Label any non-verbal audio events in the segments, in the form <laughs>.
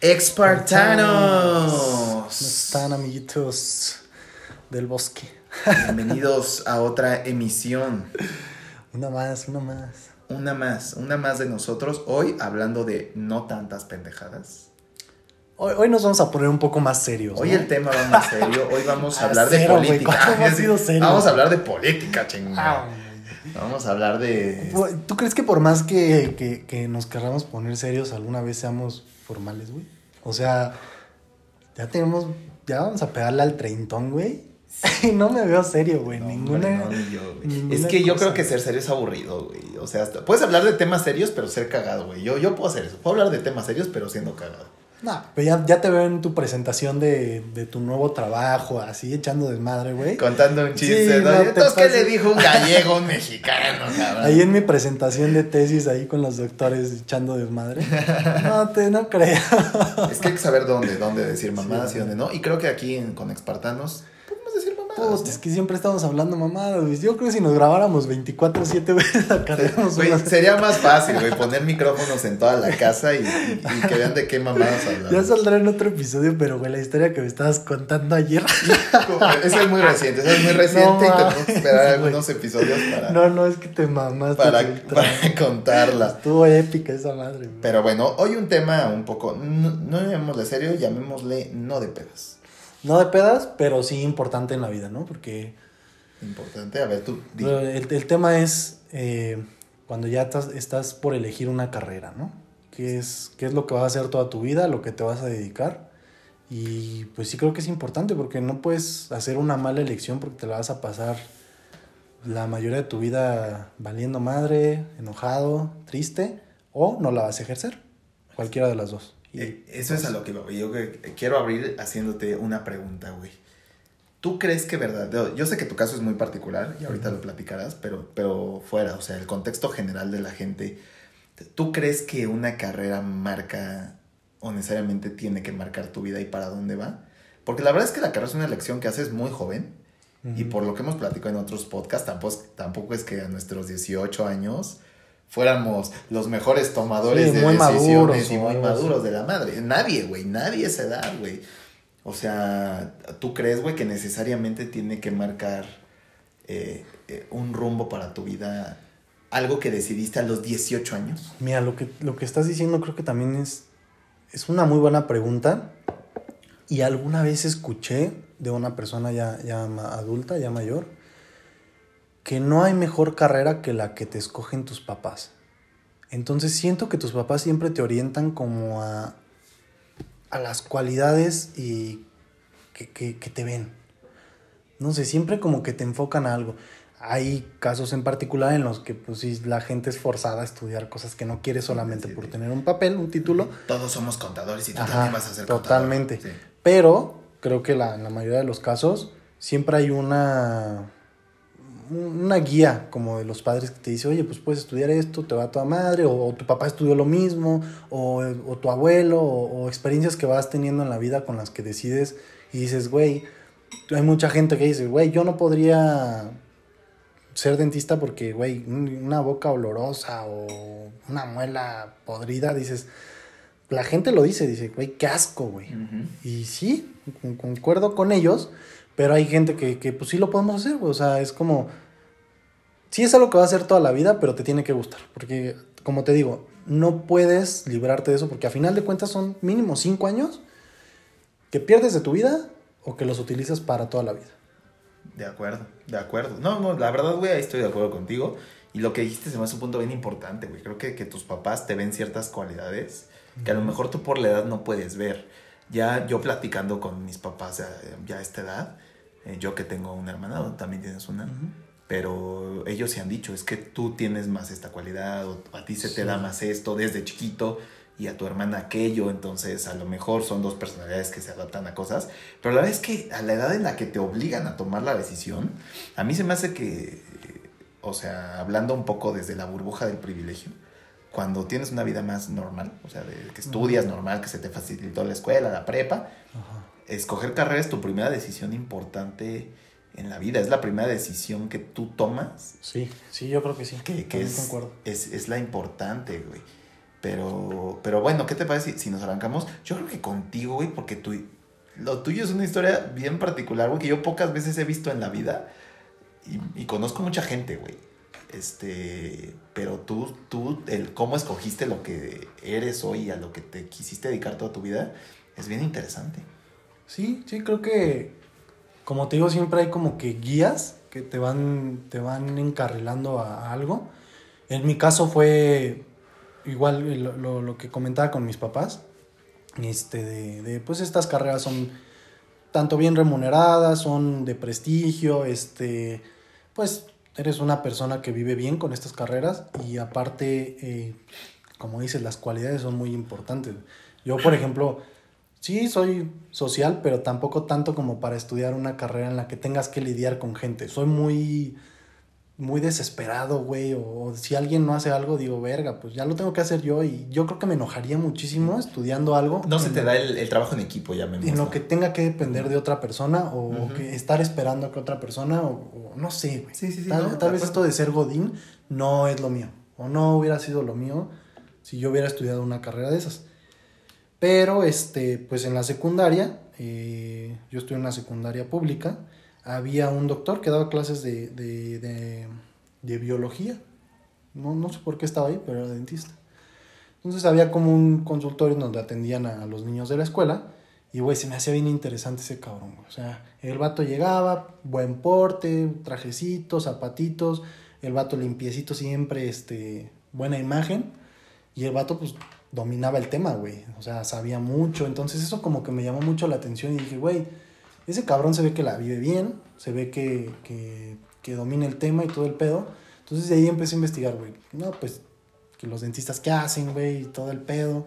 Espartanos. ¿Cómo están, amiguitos del bosque? Bienvenidos a otra emisión. Una más, una más. Una más, una más de nosotros. Hoy hablando de no tantas pendejadas. Hoy, hoy nos vamos a poner un poco más serios. Hoy ¿no? el tema va más serio. Hoy vamos a <laughs> hablar de cero, política. <laughs> Vamos a hablar de política, chingada. Ah, Vamos a hablar de. ¿Tú crees que por más que, que, que nos querramos poner serios, alguna vez seamos formales, güey? O sea, ya tenemos, ya vamos a pegarle al treintón, güey. Y <laughs> no me veo serio, güey. No, ninguna. no, yo, es que yo creo que ser serio es aburrido, güey. O sea, hasta- puedes hablar de temas serios, pero ser cagado, güey. Yo, yo puedo hacer eso. Puedo hablar de temas serios, pero siendo cagado. No, pero ya, ya te veo en tu presentación de, de tu nuevo trabajo, así echando desmadre, güey. Contando un chiste, Sí, ¿no? no ¿Y te entonces qué le dijo un gallego un <laughs> mexicano, cabrón? Ahí en mi presentación de tesis, ahí con los doctores echando desmadre. No, te, no creo. Es que hay que saber dónde, dónde decir mamadas Sí. y dónde no. Y creo que aquí en, con mamadas. Es que siempre estamos hablando mamadas, güey. Yo creo que si nos grabáramos 24-7, güey, <laughs> sacaríamos Güey, sería más fácil, güey, poner micrófonos en toda la casa y, y- que vean de qué mamadas Ya hablamos. saldrá en otro episodio, pero, güey, la historia que me estabas contando ayer. <laughs> Esa es muy reciente, esa es muy reciente No y tenemos que esperar güey. algunos episodios para, No, no, es que te mamaste. para, <laughs> contarla. Estuvo épica esa madre, güey. Pero bueno, hoy un tema un poco, no, no llamémosle serio, llamémosle no de pedas. No de pedas, pero sí importante en la vida, ¿no? Porque Importante, a ver tú. el, el tema es eh, cuando ya estás, estás por elegir una carrera, ¿no? ¿Qué es, ¿Qué es lo que vas a hacer toda tu vida, lo que te vas a dedicar? Y pues sí creo que es importante porque no puedes hacer una mala elección porque te la vas a pasar la mayoría de tu vida valiendo madre, enojado, triste, o no la vas a ejercer. Cualquiera de las dos. Y, Eh, Eso es a lo que. Yo que- quiero abrir haciéndote una pregunta, güey. ¿Tú crees que verdad? yo- sé que tu caso es muy particular y ahorita lo platicarás, pero, pero fuera, o sea, el contexto general de la gente. ¿Tú crees que una carrera marca o necesariamente tiene que marcar tu vida y para dónde va? Porque la verdad es que la carrera es una elección que haces muy joven y Ujú. por lo que hemos platicado en otros podcasts, tampoco, tampoco es que a nuestros 18 años fuéramos los mejores tomadores Sí, de muy decisiones maduros y muy maduros de la madre. Nadie, güey, nadie a esa edad, güey. O sea, ¿tú crees, güey, que necesariamente tiene que marcar eh, eh, un rumbo para tu vida? Algo que decidiste a los 18 años. Mira, lo que, lo que estás diciendo creo que también es, es una muy buena pregunta. Y alguna vez escuché de una persona ya, ya adulta, ya mayor, que no hay mejor carrera que la que te escogen tus papás. Entonces siento que tus papás siempre te orientan como a, a las cualidades y que, que- que te ven. No sé, siempre como que te enfocan a algo. Hay casos en particular en los que pues sí, la gente es forzada a estudiar cosas que no quiere solamente Sí, por sí. tener un papel, un título, Todos somos contadores y tú Ajá, también vas a ser totalmente. contador. Sí. pero creo que la, en la mayoría de los casos siempre hay una, una guía como de los padres que te dice, oye, pues puedes estudiar esto, te va a toda madre, o, o tu papá estudió lo mismo, o, o tu abuelo, o, o experiencias que vas teniendo en la vida con las que decides y dices, güey, hay mucha gente que dice, güey, yo no podría ser dentista porque, güey, un- una boca olorosa o una muela podrida, dices, la gente lo dice, dice, güey, qué asco, güey. Y sí, con- concuerdo con ellos, pero hay gente que, que pues sí lo podemos hacer, güey. O sea, es como, sí es algo que va a hacer toda la vida, pero te tiene que gustar. Porque, como te digo, no puedes librarte de eso porque a final de cuentas son mínimo cinco años que pierdes de tu vida o que los utilizas para toda la vida. De acuerdo, de acuerdo. No, no, la verdad, güey, ahí estoy de acuerdo contigo. Y lo que dijiste se me hace un punto bien importante, güey. Creo que, que tus papás te ven ciertas cualidades que a lo mejor tú por la edad no puedes ver. Ya yo platicando con mis papás ya, ya a esta edad, eh, yo que tengo una hermana, también tienes una, pero ellos se han dicho, es que tú tienes más esta cualidad, o a ti se te da más esto desde chiquito y a tu hermana aquello, entonces a lo mejor son dos personalidades que se adaptan a cosas, pero la verdad es que a la edad en la que te obligan a tomar la decisión, a mí se me hace que, o sea, hablando un poco desde la burbuja del privilegio, cuando tienes una vida más normal, o sea, de que estudias normal, que se te facilitó la escuela, la prepa, Ajá. Escoger carrera es tu primera decisión importante en la vida, es la primera decisión que tú tomas Sí, sí, yo creo que sí. que, es, es, es la importante, güey. Pero, pero bueno, ¿qué te parece si, si nos arrancamos? Yo creo que contigo, güey, porque tú, lo tuyo es una historia bien particular, güey, que yo pocas veces he visto en la vida. Y, y conozco mucha gente, güey. Este, pero tú, tú, el cómo escogiste lo que eres hoy y a lo que te quisiste dedicar toda tu vida, es bien interesante. Sí, sí, creo que, como te digo, siempre hay como que guías que te van, te van encarrilando a, algo. En mi caso fue igual lo, lo, lo que comentaba con mis papás, este, de, de, pues estas carreras son tanto bien remuneradas, son de prestigio, este, pues eres una persona que vive bien con estas carreras y aparte, eh, como dices, las cualidades son muy importantes. Yo, por ejemplo, sí soy social, pero tampoco tanto como para estudiar una carrera en la que tengas que lidiar con gente. Soy muy muy desesperado, güey, o, si alguien no hace algo, digo, verga, pues ya lo tengo que hacer yo y yo creo que me enojaría muchísimo estudiando algo. No se te da el, el, trabajo en equipo, ya me En lo que tenga que depender de otra persona o, uh -huh. que estar esperando a que otra persona, o, o no sé, güey. Sí, sí, sí, tal, no, tal vez esto de ser Godín no es lo mío, o no hubiera sido lo mío si yo hubiera estudiado una carrera de esas. Pero, este, pues en la secundaria, eh, yo estoy en una secundaria pública, había un doctor que daba clases de, de, de, biología. No, no, sé por qué estaba ahí, pero era dentista. Entonces había como un consultorio donde atendían a, los niños de la escuela. Y, güey, se me hacía bien interesante ese cabrón. O sea, el vato llegaba, buen porte, trajecitos, zapatitos. El vato limpiecito siempre, este, buena imagen. Y el vato, pues, dominaba el tema, güey. O sea, sabía mucho. Entonces eso como que me llamó mucho la atención. Y dije, güey, ese cabrón se ve que la vive bien, se ve que, que, que, domina el tema y todo el pedo. Entonces de ahí empecé a investigar, güey. No, pues, que los dentistas qué hacen, güey, todo el pedo.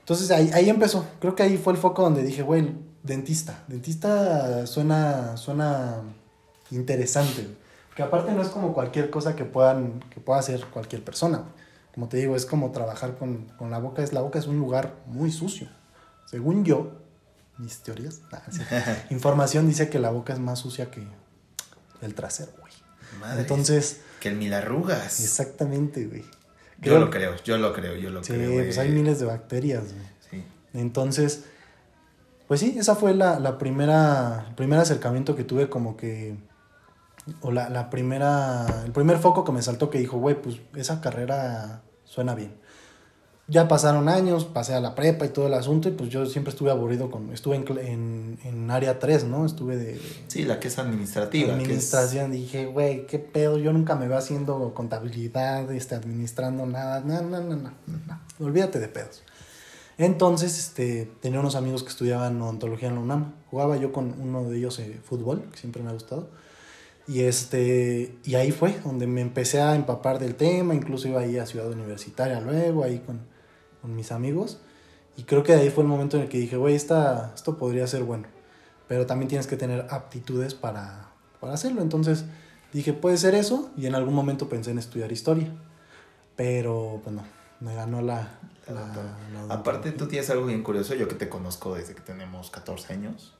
Entonces ahí, ahí empezó. Creo que ahí fue el foco donde dije, güey, dentista. Dentista suena, suena interesante. Que aparte no es como cualquier cosa que, puedan, que pueda hacer cualquier persona. Como te digo, es como trabajar con, con la boca. Es, la boca es un lugar muy sucio. Según yo, mis teorías. <laughs> Nah, sí. <laughs> Información dice que la boca es más sucia que el trasero, güey. Madre, Entonces. Que el mil arrugas. Exactamente, güey. Yo lo creo, yo lo creo, yo lo sí, creo. Sí, pues hay miles de bacterias, güey. Sí. Entonces, pues sí, esa fue la, la primera, el primer acercamiento que tuve como que, o la, la primera, el primer foco que me saltó que dijo, güey, pues esa carrera suena bien ya pasaron años, pasé a la prepa y todo el asunto, y pues yo siempre estuve aburrido con. Estuve en, en, en área 3, ¿no? Estuve de. Sí, la que es administrativa. Administración. Es... Dije, güey, qué pedo, yo nunca me veo haciendo contabilidad, este, administrando nada. No, no, no, no, no. Olvídate de pedos. Entonces, este, tenía unos amigos que estudiaban odontología en la UNAM. Jugaba yo con uno de ellos eh, fútbol, que siempre me ha gustado. Y, este, y ahí fue donde me empecé a empapar del tema, incluso iba ahí a Ciudad Universitaria luego, ahí con, con mis amigos. Y creo que de ahí fue el momento en el que dije, güey, esto podría ser bueno. Pero también tienes que tener aptitudes para, para hacerlo. Entonces dije, puede ser eso. Y en algún momento pensé en estudiar historia. Pero, pues no, me ganó la... la, la, la Aparte, tú tienes algo bien curioso. Yo que te conozco desde que tenemos 14 años.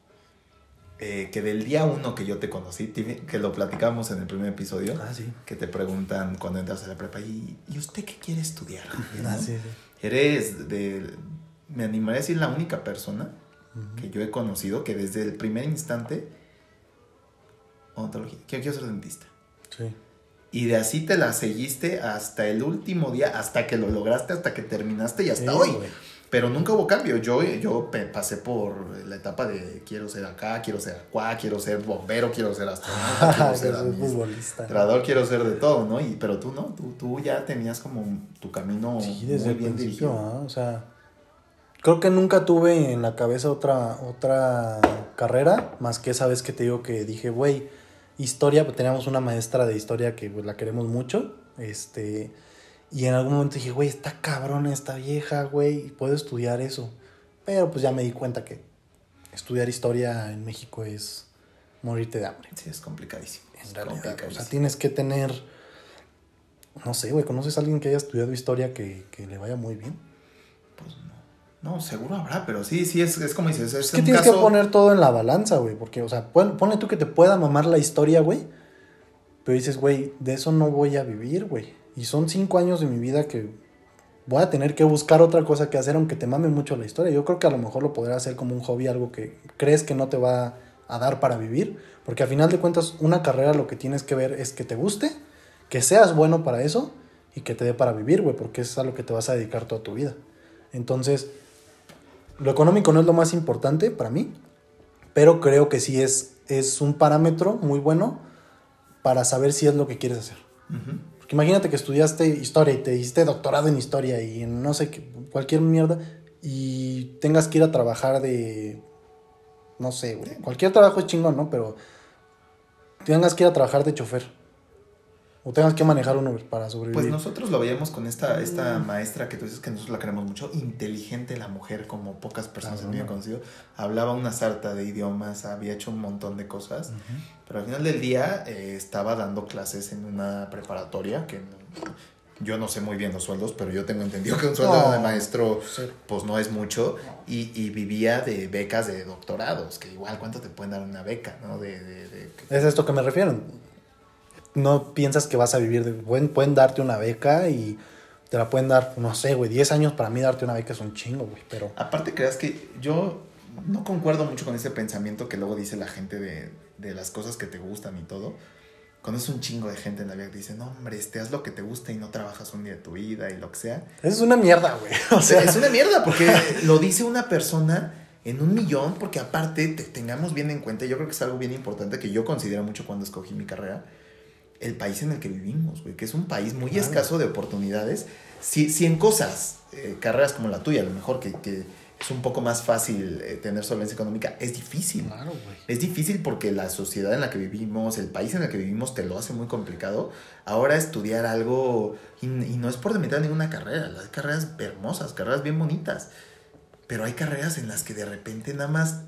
Eh, que del día uno que yo te conocí, que lo platicamos en el primer episodio, ah, sí. que te preguntan cuando entras a la prepa, ¿y, ¿y usted qué quiere estudiar? <laughs> ¿no? Ah, sí, sí. Eres, de, me animaré a decir, la única persona uh -huh. que yo he conocido que desde el primer instante, odontología, quiero, quiero ser dentista. Sí. Y de así te la seguiste hasta el último día, hasta que lo lograste, hasta que terminaste y hasta hoy. Wey. Pero nunca hubo cambio. Yo, yo pasé por la etapa de quiero ser acá, quiero ser acá, quiero ser bombero, quiero ser astronauta, <laughs> quiero ser administrador, quiero ser de todo, ¿no? Y, pero tú no, tú, tú ya tenías como tu camino sí, desde muy el bien dirigido. O sea, creo que nunca tuve en la cabeza otra, otra carrera, más que esa vez que te digo que dije, güey, historia, pues teníamos una maestra de historia que pues, la queremos mucho, este y en algún momento dije, güey, está cabrona esta vieja, güey, puedo estudiar eso. Pero pues ya me di cuenta que estudiar historia en México es morirte de hambre. Sí, es complicadísimo. En es realidad, complicadísimo. o sea, tienes que tener, no sé, güey, ¿conoces a alguien que haya estudiado historia que, que le vaya muy bien? Pues no. No, seguro habrá, pero sí, sí, es, es como dices. Es, es que tienes caso... que poner todo en la balanza, güey, porque, o sea, pon, ponle tú que te pueda mamar la historia, güey, pero dices, güey, de eso no voy a vivir, güey. Y son cinco años de mi vida que voy a tener que buscar otra cosa que hacer aunque te mame mucho la historia. Yo creo que a lo mejor lo podrás hacer como un hobby, algo que crees que no te va a dar para vivir, porque a final de cuentas una carrera lo que tienes que ver es que te guste, que seas bueno para eso y que te dé para vivir, güey, porque es a lo que te vas a dedicar toda tu vida. Entonces, lo económico no es lo más importante para mí, pero creo que sí es, es un parámetro muy bueno para saber si es lo que quieres hacer. Imagínate que estudiaste historia y te hiciste doctorado en historia y en no sé qué, cualquier mierda y tengas que ir a trabajar de, no sé, güey, cualquier trabajo es chingón, ¿no? Pero tengas que ir a trabajar de chofer o tengas que manejar un Uber para sobrevivir. Pues nosotros lo veíamos con esta, esta maestra que tú dices que nosotros la queremos mucho, inteligente la mujer, como pocas personas han conocido. Hablaba una sarta de idiomas, había hecho un montón de cosas, pero al final del día eh, estaba dando clases en una preparatoria que yo no sé muy bien los sueldos, pero yo tengo entendido que un sueldo de maestro pues no es mucho y, y, vivía de becas de doctorados, que igual cuánto te pueden dar una beca, ¿no? De, de, de, es esto que me refiero no piensas que vas a vivir de... Pueden, pueden darte una beca y te la pueden dar, no sé, güey, 10 años para mí darte una beca es un chingo, güey, pero... Aparte creas que yo no concuerdo mucho con ese pensamiento que luego dice la gente de, de las cosas que te gustan y todo. Cuando es un chingo de gente en la vida que dice, no, hombre, este, haz lo que te gusta y no trabajas un día de tu vida y lo que sea. Es una mierda, güey. <laughs> O sea... Es una mierda porque lo dice una persona en un millón, porque aparte te, tengamos bien en cuenta, yo creo que es algo bien importante que yo considero mucho cuando escogí mi carrera, el país en el que vivimos, güey, que es un país muy escaso de oportunidades. Si, si en cosas, eh, carreras como la tuya, a lo mejor que, que es un poco más fácil eh, tener solvencia económica, es difícil. Claro, güey. Es difícil porque la sociedad en la que vivimos, el país en el que vivimos te lo hace muy complicado. Ahora estudiar algo, y, y no es por demeritar ninguna carrera, las carreras hermosas, carreras bien bonitas, pero hay carreras en las que de repente nada más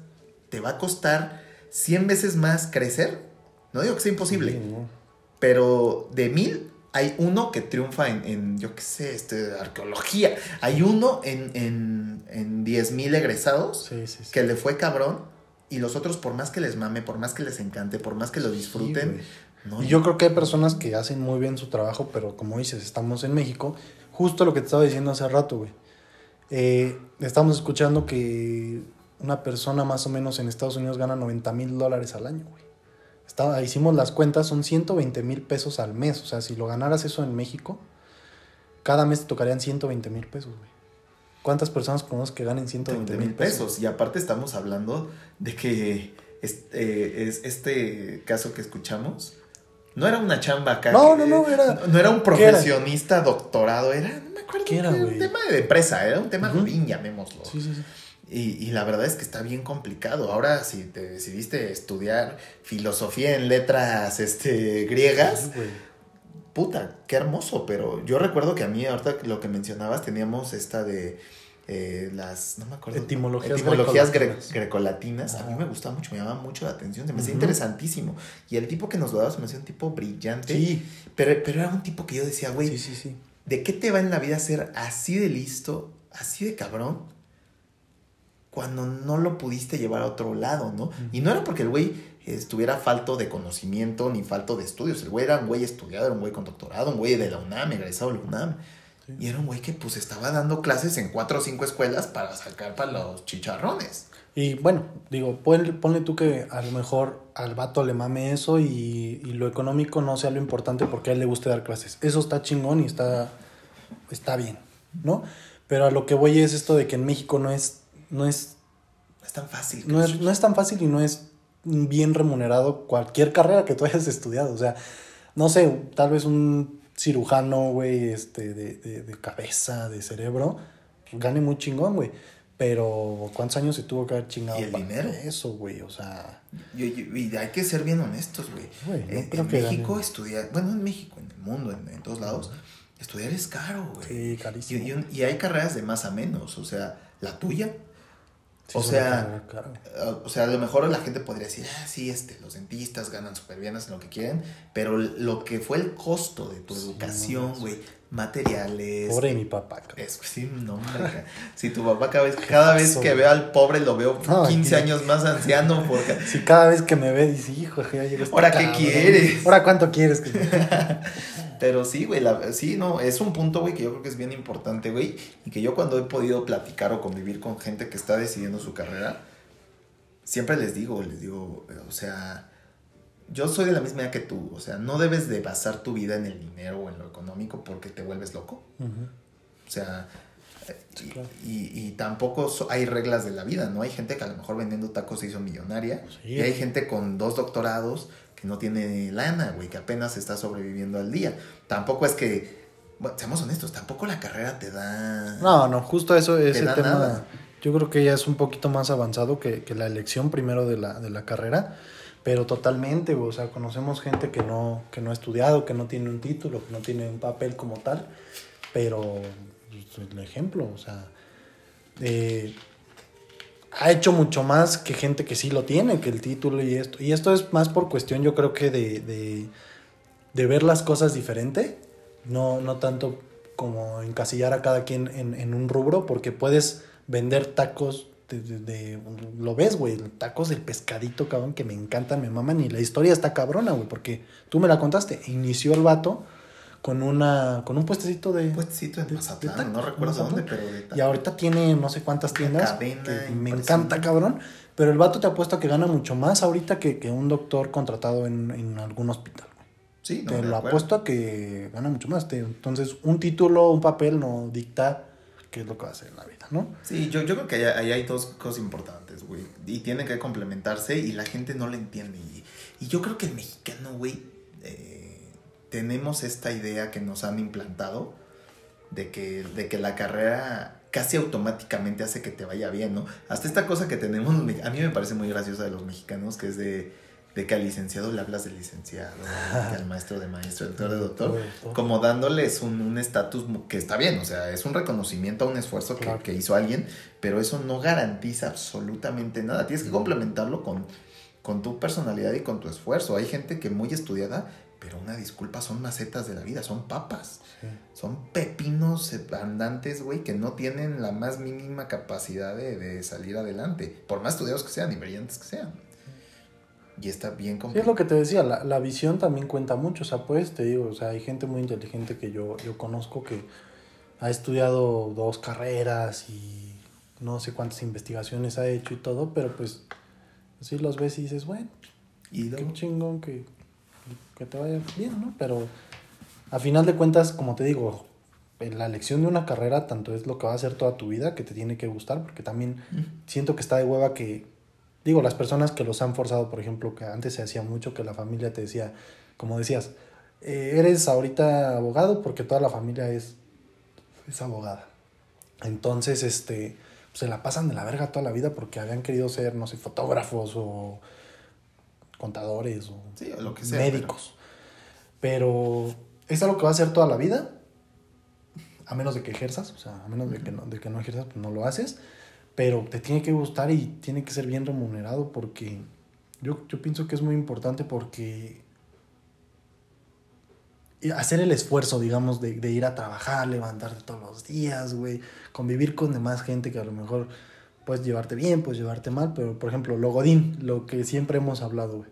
te va a costar 100 veces más crecer. No digo que sea imposible. Sí, no pero de mil hay uno que triunfa en, en yo qué sé, este, arqueología. Hay uno en, en, en diez mil egresados que le fue cabrón. Y los otros, por más que les mame, por más que les encante, por más que lo disfruten. no, yo creo que hay personas que hacen muy bien su trabajo, pero como dices, estamos en México. Justo lo que te estaba diciendo hace rato, güey. Eh, estamos escuchando que una persona más o menos en Estados Unidos gana 90 mil dólares al año, güey hicimos las cuentas, son 120 mil pesos al mes. O sea, si lo ganaras eso en México, cada mes te tocarían 120 mil pesos, güey. ¿Cuántas personas conozco que ganen 120 mil pesos? Y aparte estamos hablando de que este, es, este caso que escuchamos no era una chamba acá. No, no, no, era... No, era un profesionista doctorado, era, no me acuerdo, era, un tema de empresa, era un tema de llamémoslo. Sí, sí, sí. Y, y, la verdad es que está bien complicado. Ahora, si te decidiste estudiar filosofía en letras este, griegas, puta, qué hermoso. Pero yo recuerdo que a mí, ahorita lo que mencionabas, teníamos esta de eh, las, no me acuerdo. Etimologías, etimologías grecolatinas. A mí me gustaba mucho, me llamaba mucho la atención, se me hacía interesantísimo. Y el tipo que nos lo daba se me hacía un tipo brillante. Sí. Pero, pero era un tipo que yo decía, güey, sí, sí, sí. ¿de qué te va en la vida ser así de listo, así de cabrón? Cuando no lo pudiste llevar a otro lado, ¿no? Y no era porque el güey estuviera falto de conocimiento ni falto de estudios. El güey era un güey estudiado, era un güey con doctorado, un güey de la UNAM, egresado de la UNAM. Y era un güey que pues estaba dando clases en cuatro o cinco escuelas para sacar para los chicharrones. Y bueno, digo, ponle, ponle tú que a lo mejor al vato le mame eso y, y, lo económico no sea lo importante porque a él le guste dar clases. Eso está chingón y está, está bien, ¿no? Pero a lo que voy es esto de que en México no es no es, es tan fácil. No es, no es tan fácil y no es bien remunerado cualquier carrera que tú hayas estudiado. O sea, no sé, tal vez un cirujano, güey, este, de, de, de, cabeza, de cerebro, gane muy chingón, güey. Pero, ¿cuántos años se tuvo que haber chingado ¿Y el dinero? eso, güey? O sea... Y, y, hay que ser bien honestos, güey. en, en México estudiar, bueno, en México, en el mundo, en, en todos lados, estudiar es caro, güey. Sí, carísimo. Y, y, hay carreras de más a menos, o sea, la tuya o sea, o sea, a lo mejor la gente podría decir, ah, sí, este, los dentistas ganan súper bien, hacen lo que quieren, pero lo que fue el costo de tu educación, güey, materiales. Pobre mi papá. Es, sí, no, hombre, si tu papá cada vez, <laughs> cada vez que veo al pobre lo veo 15 años más anciano. Porque... <laughs> Si cada vez que me ve dice, hijo, ya ¿Ahora qué quieres? ¿Ahora cuánto quieres? <laughs> Pero sí, güey, la- sí, no, es un punto, güey, que yo creo que es bien importante, güey, y que yo cuando he podido platicar o convivir con gente que está decidiendo su carrera, siempre les digo, les digo, eh, o sea, yo soy de la misma edad que tú, o sea, no debes de basar tu vida en el dinero o en lo económico porque te vuelves loco. O sea, eh, y, claro. y- y tampoco so- hay reglas de la vida, ¿no? Hay gente que a lo mejor vendiendo tacos se hizo millonaria Sí. y hay gente con dos doctorados que no tiene lana, güey, que apenas está sobreviviendo al día. Tampoco es que, bueno, seamos honestos, tampoco la carrera te da... No, no, justo eso, ese da tema, nada. yo creo que ya es un poquito más avanzado que, que la elección primero de la, de la carrera, pero totalmente, o sea, conocemos gente que no, que no ha estudiado, que no tiene un título, que no tiene un papel como tal, pero pues, el ejemplo, o sea, eh, ha hecho mucho más que gente que sí lo tiene, que el título y esto. Y esto es más por cuestión, yo creo que de, de, de ver las cosas diferente, no, no tanto como encasillar a cada quien en, en un rubro, porque puedes vender tacos de, de- de- lo ves, güey, tacos del pescadito, cabrón, que me encantan, me maman, y la historia está cabrona, güey, porque tú me la contaste, inició el vato con una, con un puestecito de... Puestecito en de- Mazatlán, de no recuerdo Mazatlán. dónde, pero de Y ahorita tiene no sé cuántas tiendas. cadena que me encanta, cabrón. Pero el vato te apuesta que gana mucho más ahorita que, que un doctor contratado en, en algún hospital. Sí, no, te lo apuesto a que gana mucho más. Te- entonces, un título, un papel no dicta qué es lo que va a hacer en la vida, ¿no? Sí, yo, yo creo que ahí, ahí hay dos cosas importantes, güey. Y tienen que complementarse y la gente no lo entiende. Y, y yo creo que el mexicano, güey, eh, tenemos esta idea que nos han implantado de que, de que la carrera casi automáticamente hace que te vaya bien, ¿no? Hasta esta cosa que tenemos, a mí me parece muy graciosa de los mexicanos, que es de, de que al licenciado le hablas de licenciado, que al maestro de maestro, al doctor de <laughs> doctor como dándoles un un estatus mu- que está bien, o sea, es un reconocimiento a un esfuerzo que, Claro. que hizo alguien, pero eso no garantiza absolutamente nada. Tienes que complementarlo con, con tu personalidad y con tu esfuerzo. Hay gente que muy estudiada, pero una disculpa, son macetas de la vida, son papas, son pepinos andantes, güey, que no tienen la más mínima capacidad de, de salir adelante, por más estudiados que sean y brillantes que sean. Y está bien Sí, es complicado. lo que te decía, la, la visión también cuenta mucho. O sea, pues te digo, o sea, hay gente muy inteligente que yo, yo conozco que ha estudiado dos carreras y no sé cuántas investigaciones ha hecho y todo, pero pues así los ves y dices, bueno, Y qué chingón que, que te vaya bien, ¿no? Pero a final de cuentas, como te digo, la elección de una carrera tanto es lo que va a hacer toda tu vida, que te tiene que gustar, porque también siento que está de hueva que, digo, las personas que los han forzado, por ejemplo, que antes se hacía mucho que la familia te decía, como decías, eh, eres ahorita abogado porque toda la familia es, es abogada. Entonces, este, se la pasan de la verga toda la vida porque habían querido ser, no sé, fotógrafos o contadores o Sí, o lo que sea, médicos. Pero es algo que va a hacer toda la vida, a menos de que ejerzas, o sea, a menos de que no, de que no ejerzas, pues no lo haces, pero te tiene que gustar y tiene que ser bien remunerado porque yo, yo pienso que es muy importante porque hacer el esfuerzo, digamos, de, de ir a trabajar, levantarte todos los días, güey, convivir con demás gente que a lo mejor puedes llevarte bien, puedes llevarte mal, pero por ejemplo, lo godín, lo que siempre hemos hablado, güey.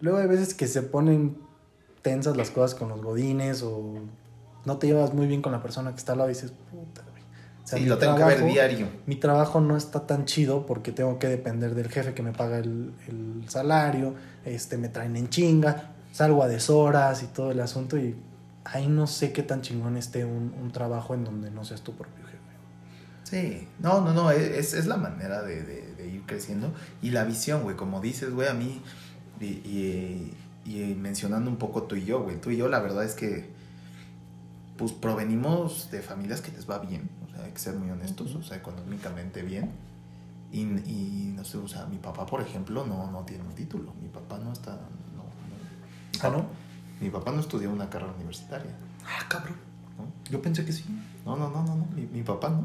Luego hay veces que se ponen tensas las cosas con los godines o no te llevas muy bien con la persona que está al lado y dices, puta, güey. O sea, Sí, lo tengo que ver trabajo- diario. mi trabajo no está tan chido porque tengo que depender del jefe que me paga el, el salario, este, me traen en chinga, salgo a deshoras y todo el asunto y ahí no sé qué tan chingón esté un, un trabajo en donde no seas tu propio. Sí, no, no, no, es, es la manera de, de- de ir creciendo y la visión, güey, como dices, güey, a mí, y, y- y mencionando un poco tú y yo, güey, tú y yo, la verdad es que, pues provenimos de familias que les va bien, o sea, hay que ser muy honestos, o sea, económicamente bien, y, y no sé, o sea, mi papá, por ejemplo, no, no tiene un título, mi papá no está, no, no. Ah, ¿no? Mi papá no estudió una carrera universitaria. Ah, cabrón. ¿no? Yo pensé que sí. No, no, no, no, no. Mi, mi papá no.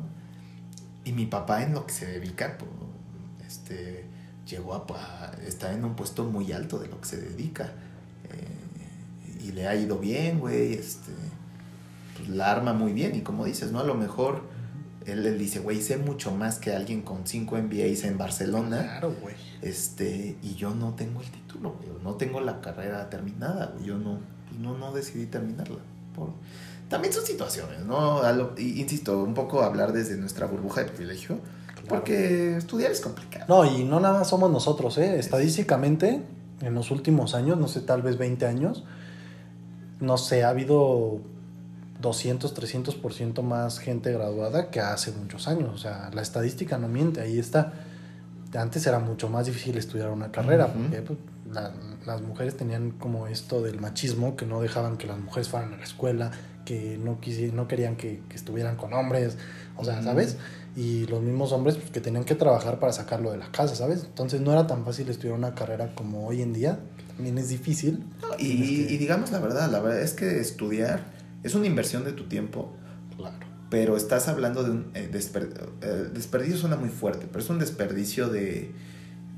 Y mi papá en lo que se dedica, pues, este, llegó a, a- está en un puesto muy alto de lo que se dedica. Eh, y le ha ido bien, güey. Este, pues la arma muy bien. Y como dices, ¿no? A lo mejor él, él dice, güey, sé mucho más que alguien con cinco MBAs en Barcelona. Claro, güey. Este, y yo no tengo el título, güey. No tengo la carrera terminada, güey. Yo no, no, no decidí terminarla. Por... También son situaciones, ¿no? Lo- insisto, un poco hablar desde nuestra burbuja de privilegio, porque estudiar es complicado. No, y no nada más somos nosotros, ¿eh? Estadísticamente, en los últimos años, no sé, tal vez 20 años, no sé, ha habido 200, 300% más gente graduada que hace muchos años. O sea, la estadística no miente, ahí está. Antes era mucho más difícil estudiar una carrera, porque pues, la- las mujeres tenían como esto del machismo, que no dejaban que las mujeres fueran a la escuela, que no, quisi- no querían que, que estuvieran con hombres, o sea. ¿sabes? Y los mismos hombres pues, que tenían que trabajar para sacarlo de la casa, ¿sabes? Entonces no era tan fácil estudiar una carrera como hoy en día, que también es difícil. No, y, Tienes que- y digamos la verdad, la verdad es que estudiar es una inversión de tu tiempo, Claro. pero estás hablando de un eh, desper- eh, desperdicio suena muy fuerte, pero es un desperdicio de,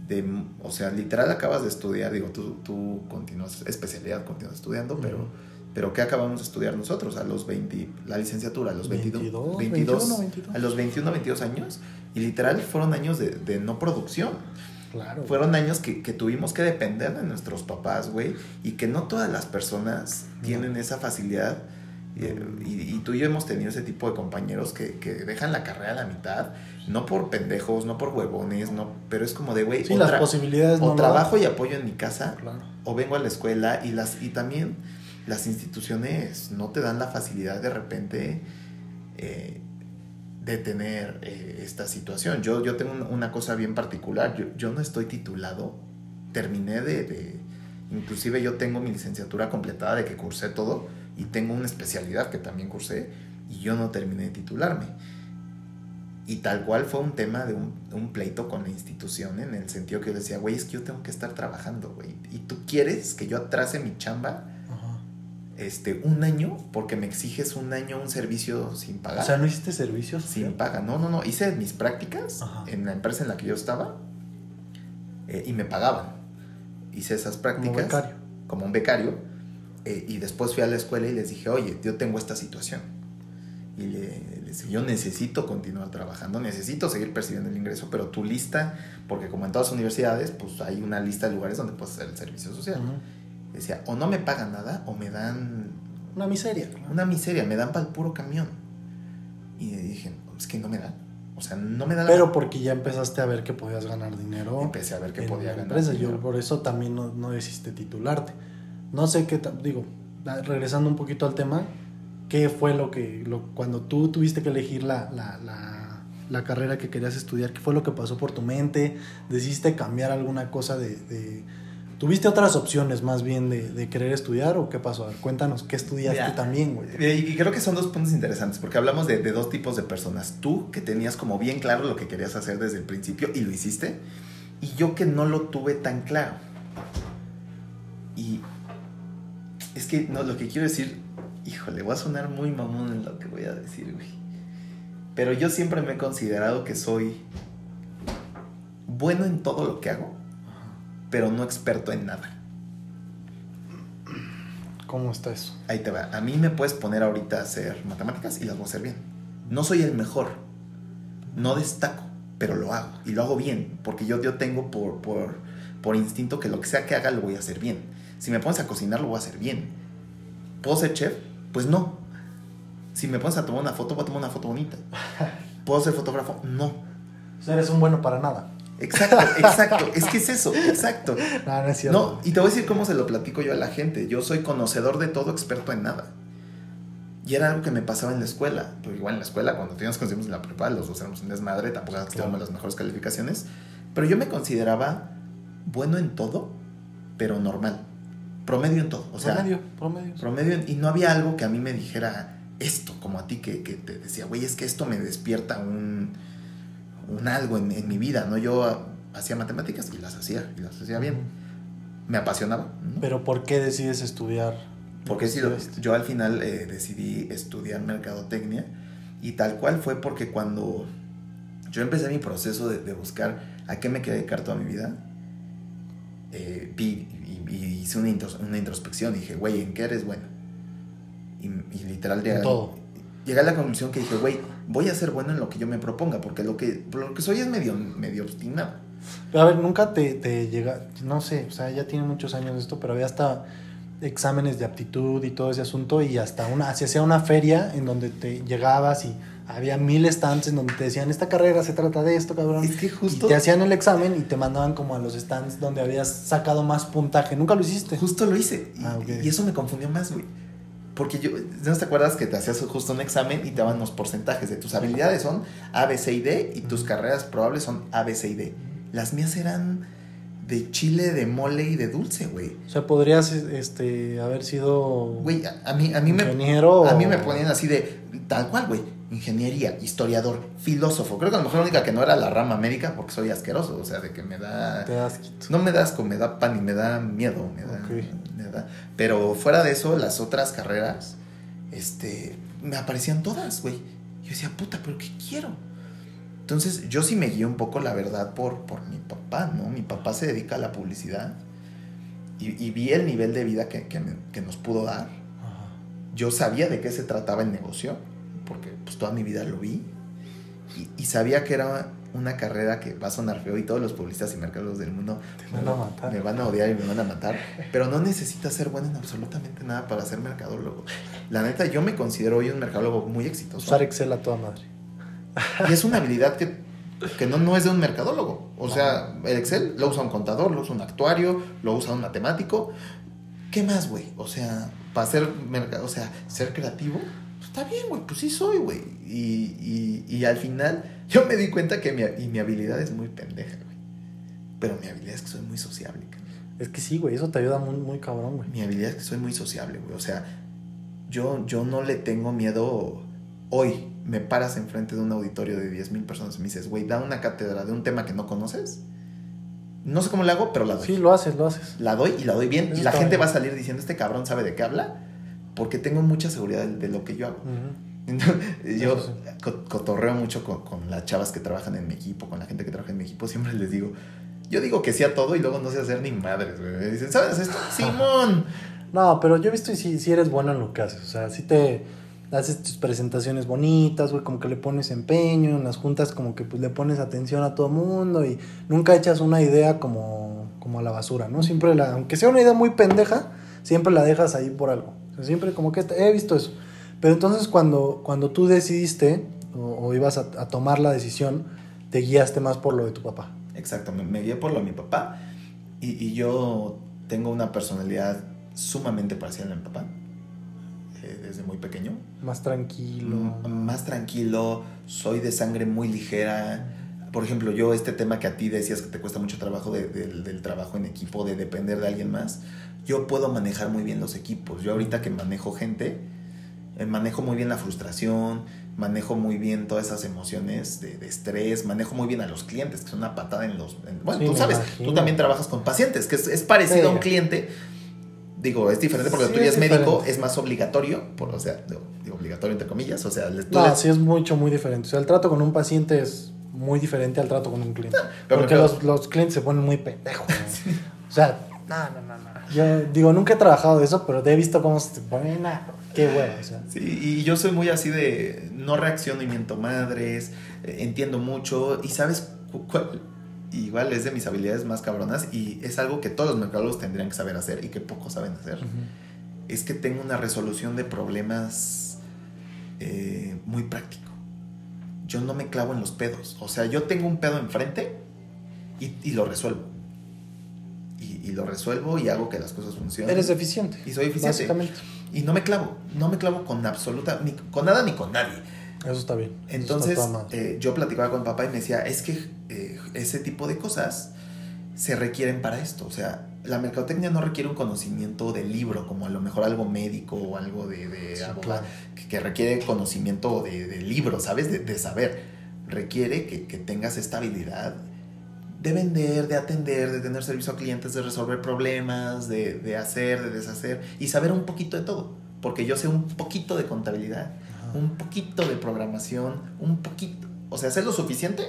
de, o sea, literal acabas de estudiar, digo, tú, tú continúas, especialidad, continúas estudiando, pero. Pero ¿qué acabamos de estudiar nosotros? A los 20, la licenciatura, a los 22, 22, 22, 21, 22. a los 21, 22 años, y literal fueron años de, de no producción. Claro. Fueron años que, que tuvimos que depender de nuestros papás, güey, y que no todas las personas No. tienen esa facilidad. Y, y- y tú y yo hemos tenido ese tipo de compañeros que, que dejan la carrera a la mitad, no por pendejos, no por huevones, no, pero es como de, güey, Sí, o, las posibilidades o no trabajo y apoyo en mi casa. Claro. o vengo a la escuela y las y también las instituciones no te dan la facilidad de repente eh, de tener eh, esta situación. Yo, yo tengo un- una cosa bien particular, yo, yo no estoy titulado, terminé de, de- inclusive yo tengo mi licenciatura completada de que cursé todo y tengo una especialidad que también cursé y yo no terminé de titularme. Y tal cual fue un tema de un, un pleito con la institución en el sentido que yo decía, güey, es que yo tengo que estar trabajando, güey. Y tú quieres que yo atrase mi chamba. Este, un año porque me exiges un año un servicio sin pagar. O sea, ¿no hiciste servicios? sin paga. No, no, no. Hice mis prácticas Ajá. en la empresa en la que yo estaba eh, y me pagaban. Hice esas prácticas Como becario. como un becario eh, y después fui a la escuela y les dije, oye, yo tengo esta situación. Y le, les dije, yo necesito continuar trabajando, necesito seguir percibiendo el ingreso, pero tu lista, porque como en todas las universidades, pues hay una lista de lugares donde puedes hacer el servicio social. Ujú. Decía, o no me pagan nada o me dan Una miseria. una miseria, me dan para el puro camión. Y dije, es que no me dan. O sea, no me dan Pero porque ya empezaste a ver que podías ganar dinero. Empecé a ver que podía la ganar empresa. dinero. Yo por eso también no, no decidiste titularte. No sé qué, digo, da- regresando un poquito al tema, ¿qué fue lo que, lo, cuando tú tuviste que elegir la, la, la, la carrera que querías estudiar, qué fue lo que pasó por tu mente? ¿Decidiste cambiar alguna cosa de... de- ¿Tuviste otras opciones más bien de, de querer estudiar o qué pasó? A ver, cuéntanos, ¿qué estudiaste Mira, también, güey? Eh, Y creo que son dos puntos interesantes, porque hablamos de, de dos tipos de personas. Tú, que tenías como bien claro lo que querías hacer desde el principio y lo hiciste, y yo que no lo tuve tan claro. Y es que no, lo que quiero decir, híjole, voy a sonar muy mamón en lo que voy a decir, güey. Pero yo siempre me he considerado que soy bueno en todo lo que hago, pero no experto en nada. ¿Cómo está eso? Ahí te va. A mí me puedes poner ahorita a hacer matemáticas y las voy a hacer bien. No soy el mejor. No destaco, pero lo hago. Y lo hago bien. Porque yo, yo tengo por, por, por instinto que lo que sea que haga lo voy a hacer bien. Si me pones a cocinar, lo voy a hacer bien. ¿Puedo ser chef? Pues no. Si me pones a tomar una foto, voy a tomar una foto bonita. ¿Puedo ser fotógrafo? No. O sea, eres un bueno para nada. Exacto, exacto. es que es eso, exacto. <laughs> No, no es cierto. No, y te voy a decir cómo se lo platico yo a la gente. Yo soy conocedor de todo, experto en nada. Y era algo que me pasaba en la escuela. Porque igual en la escuela, cuando nos conocimos en la prepa, los dos éramos un desmadre, tampoco Claro. teníamos las mejores calificaciones. Pero yo me consideraba bueno en todo, pero normal. Promedio en todo. O sea, promedio, promedio. promedio en- y no había algo que a mí me dijera esto, como a ti, que, que te decía, güey, es que esto me despierta un, un algo en, en mi vida, ¿no? Yo hacía matemáticas y las hacía, y las hacía bien. Me apasionaba, ¿no? Pero ¿por qué decides estudiar? Porque sí, lo- Estudiaste? yo al final eh, decidí estudiar mercadotecnia y tal cual fue porque cuando yo empecé mi proceso de, de buscar a qué me quería dedicar toda mi vida, eh, vi y, y hice una, intros- una introspección y dije, güey, ¿en qué eres bueno? Y, y literal llegué, todo. llegué a la conclusión que dije, güey, voy a ser bueno en lo que yo me proponga, porque lo que, lo que soy es medio, medio obstinado. Pero a ver, nunca te, te llega, no sé, o sea, ya tiene muchos años esto, pero había hasta exámenes de aptitud y todo ese asunto y hasta una, se hacía una feria en donde te llegabas y había mil stands en donde te decían, esta carrera se trata de esto, cabrón. Es que justo... Y te hacían el examen y te mandaban como a los stands donde habías sacado más puntaje. ¿Nunca lo hiciste? Justo lo hice. Y, Ah, ok. y eso me confundió más, güey. Porque yo, ¿no te acuerdas que te hacías justo un examen y te daban los porcentajes de tus habilidades son A, B, C y D y tus carreras probables son A, B, C y D? Las mías eran de chile, de mole y de dulce, güey. O sea, podrías este, haber sido Güey, a, a mí, a mí me... ingeniero. A mí me ponían así de tal cual, güey. Ingeniería, historiador, filósofo. Creo que a lo mejor la única que no era la rama médica porque soy asqueroso. O sea, de que me da... Te das quito. No me da asco, me da pan y me da miedo. Me da. Pero fuera de eso, las otras carreras, este, me aparecían todas, güey. Yo decía, puta, pero ¿qué quiero? Entonces, yo sí me guío un poco, la verdad, por, por mi papá, ¿no? Mi papá se dedica a la publicidad y, y vi el nivel de vida que, que me- que nos pudo dar. Ajá. Yo sabía de qué se trataba el negocio, porque pues toda mi vida lo vi. Y, y sabía que era una carrera que va a sonar feo y todos los publicistas y mercados del mundo Te van a matar. me van a odiar y me van a matar. Pero no necesitas ser bueno en absolutamente nada para ser mercadólogo. La neta, yo me considero hoy un mercadólogo muy exitoso. Usar Excel a toda madre. Y es una habilidad que, que no, no es de un mercadólogo. O sea, el Excel lo usa un contador, lo usa un actuario, lo usa un matemático. ¿Qué más, güey? O sea, para ser, o sea, ser creativo, pues, está bien, güey, pues sí soy, güey. Y, y, y al final yo me di cuenta que mi, y mi habilidad es muy pendeja, güey. Pero mi habilidad es que soy muy sociable, cabrón. Es que sí, güey, eso te ayuda muy, muy cabrón, güey. Mi habilidad es que soy muy sociable, güey. O sea, yo, yo no le tengo miedo. Hoy me paras enfrente de un auditorio de 10 mil personas y me dices, güey, da una cátedra de un tema que no conoces. No sé cómo la hago, pero la doy. Sí, lo haces, lo haces. La doy y la doy bien. Eso y la gente bien. va a salir diciendo, este cabrón sabe de qué habla, porque tengo mucha seguridad de, de lo que yo hago. Entonces, <laughs> yo cotorreo mucho con, con las chavas que trabajan en mi equipo, con la gente que trabaja en mi equipo. Siempre les digo, yo digo que sí a todo y luego no sé hacer ni madres, güey. Me dicen, ¿sabes esto? <laughs> Simón. No, pero yo he visto y si, si eres bueno en lo que haces. O sea, si te haces tus presentaciones bonitas, güey, como que le pones empeño, en las juntas como que pues le pones atención a todo mundo y nunca echas una idea como, como a la basura, ¿no? Siempre la, aunque sea una idea muy pendeja, siempre la dejas ahí por algo. O sea, siempre como que he visto eso. Pero entonces cuando, cuando tú decidiste o, o ibas a, a tomar la decisión, te guiaste más por lo de tu papá. Exacto, me, me guié por lo de mi papá y, y yo tengo una personalidad sumamente parcial a mi papá eh, desde muy pequeño. Más tranquilo. M- Más tranquilo, soy de sangre muy ligera. Por ejemplo, yo este tema que a ti decías que te cuesta mucho trabajo de- del- del trabajo en equipo, de depender de alguien más, yo puedo manejar muy bien los equipos. Yo ahorita que manejo gente, manejo muy bien la frustración, manejo muy bien todas esas emociones de, de estrés, manejo muy bien a los clientes, que son una patada en los... en- bueno, Sí, tú sabes, imagino. tú también trabajas con pacientes, que es, es parecido Sí. a un cliente. Digo, es diferente porque Sí, tú ya es es médico, es más obligatorio, por, o sea, digo, obligatorio entre comillas, o sea, les- tú No, les- sí es mucho, muy diferente. O sea, el trato con un paciente es muy diferente al trato con un cliente. pero Porque pero- los, los clientes se ponen muy pendejos. ¿no? <laughs> O sea, no, no, no, no. Yo digo, nunca he trabajado de eso, pero he visto cómo se te ponen. nah, qué bueno. O sea, Sí, y yo soy muy así de no reacciono y miento madres, eh, entiendo mucho y sabes cuál, igual es de mis habilidades más cabronas y es algo que todos los mercadólogos tendrían que saber hacer y que pocos saben hacer. Es que tengo una resolución de problemas eh, muy práctico. Yo no me clavo en los pedos. O sea, yo tengo un pedo enfrente y, y lo resuelvo. Y, lo resuelvo y hago que las cosas funcionen. eres eficiente. Y soy eficiente. Básicamente. Y no me clavo, no me clavo con absoluta, ni con nada ni con nadie. Eso está bien. Eso Entonces, está eh, yo platicaba con papá y me decía, es que eh, ese tipo de cosas se requieren para esto. O sea, la mercadotecnia no requiere un conocimiento de libro, como a lo mejor algo médico o algo de, de Sí, abogado, claro. que, que requiere conocimiento de, de libro, ¿sabes? De, de saber. Requiere que, que tengas esta habilidad de vender, de atender, de tener servicio a clientes, de resolver problemas, de, de hacer, de deshacer y saber un poquito de todo. Porque yo sé un poquito de contabilidad, Ajá. un poquito de programación, un poquito. O sea, sé lo suficiente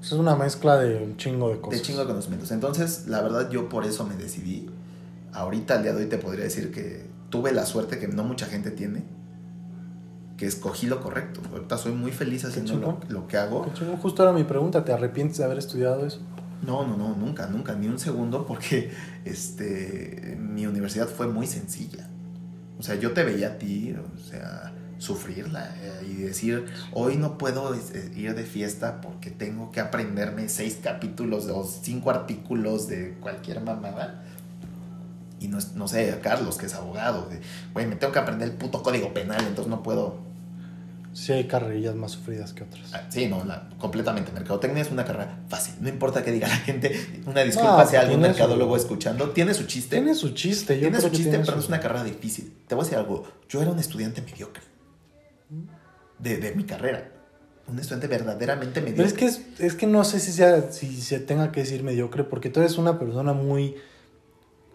Es una mezcla de un chingo de cosas. de chingo de conocimientos. Entonces, la verdad, yo por eso me decidí. Ahorita, al día de hoy, te podría decir que tuve la suerte que no mucha gente tiene, que escogí lo correcto. Ahorita soy muy feliz haciendo lo, que hago. Justo era mi pregunta. ¿Te arrepientes de haber estudiado eso? No, no, no, nunca, nunca, ni un segundo, porque este, mi universidad fue muy sencilla. O sea, yo te veía a ti, o sea, sufrirla eh, y decir, hoy no puedo eh, ir de fiesta porque tengo que aprenderme seis capítulos o cinco artículos de cualquier mamada. Y no, no sé, Carlos, que es abogado, güey, me tengo que aprender el puto código penal, entonces no puedo Sí hay carrerillas más sufridas que otras. Ah, sí, no, la, completamente. Mercadotecnia es una carrera fácil. No importa que diga la gente. Una disculpa si hay algún mercadólogo escuchando. Tiene su chiste. Tiene su chiste. Yo tiene su chiste, pero no es una carrera difícil. Te voy a decir algo. Yo era un estudiante mediocre. De, de mi carrera. Un estudiante verdaderamente mediocre. Pero es que, es, es que no sé si, sea, si se tenga que decir mediocre, porque tú eres una persona muy...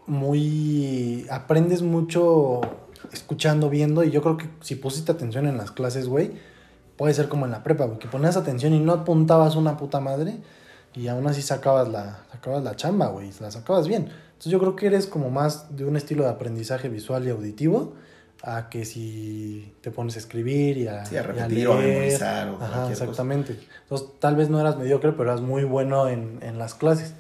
Muy... Aprendes mucho escuchando, viendo, y yo creo que si pusiste atención en las clases, güey, puede ser como en la prepa, porque ponías atención y no apuntabas una puta madre, y aún así sacabas la, sacabas la chamba, güey, la sacabas bien. Entonces yo creo que eres como más de un estilo de aprendizaje visual y auditivo, a que si te pones a escribir y a, sí, a repetir o a memorizar o Ajá, exactamente. Entonces tal vez no eras mediocre, pero eras muy bueno en, en las clases.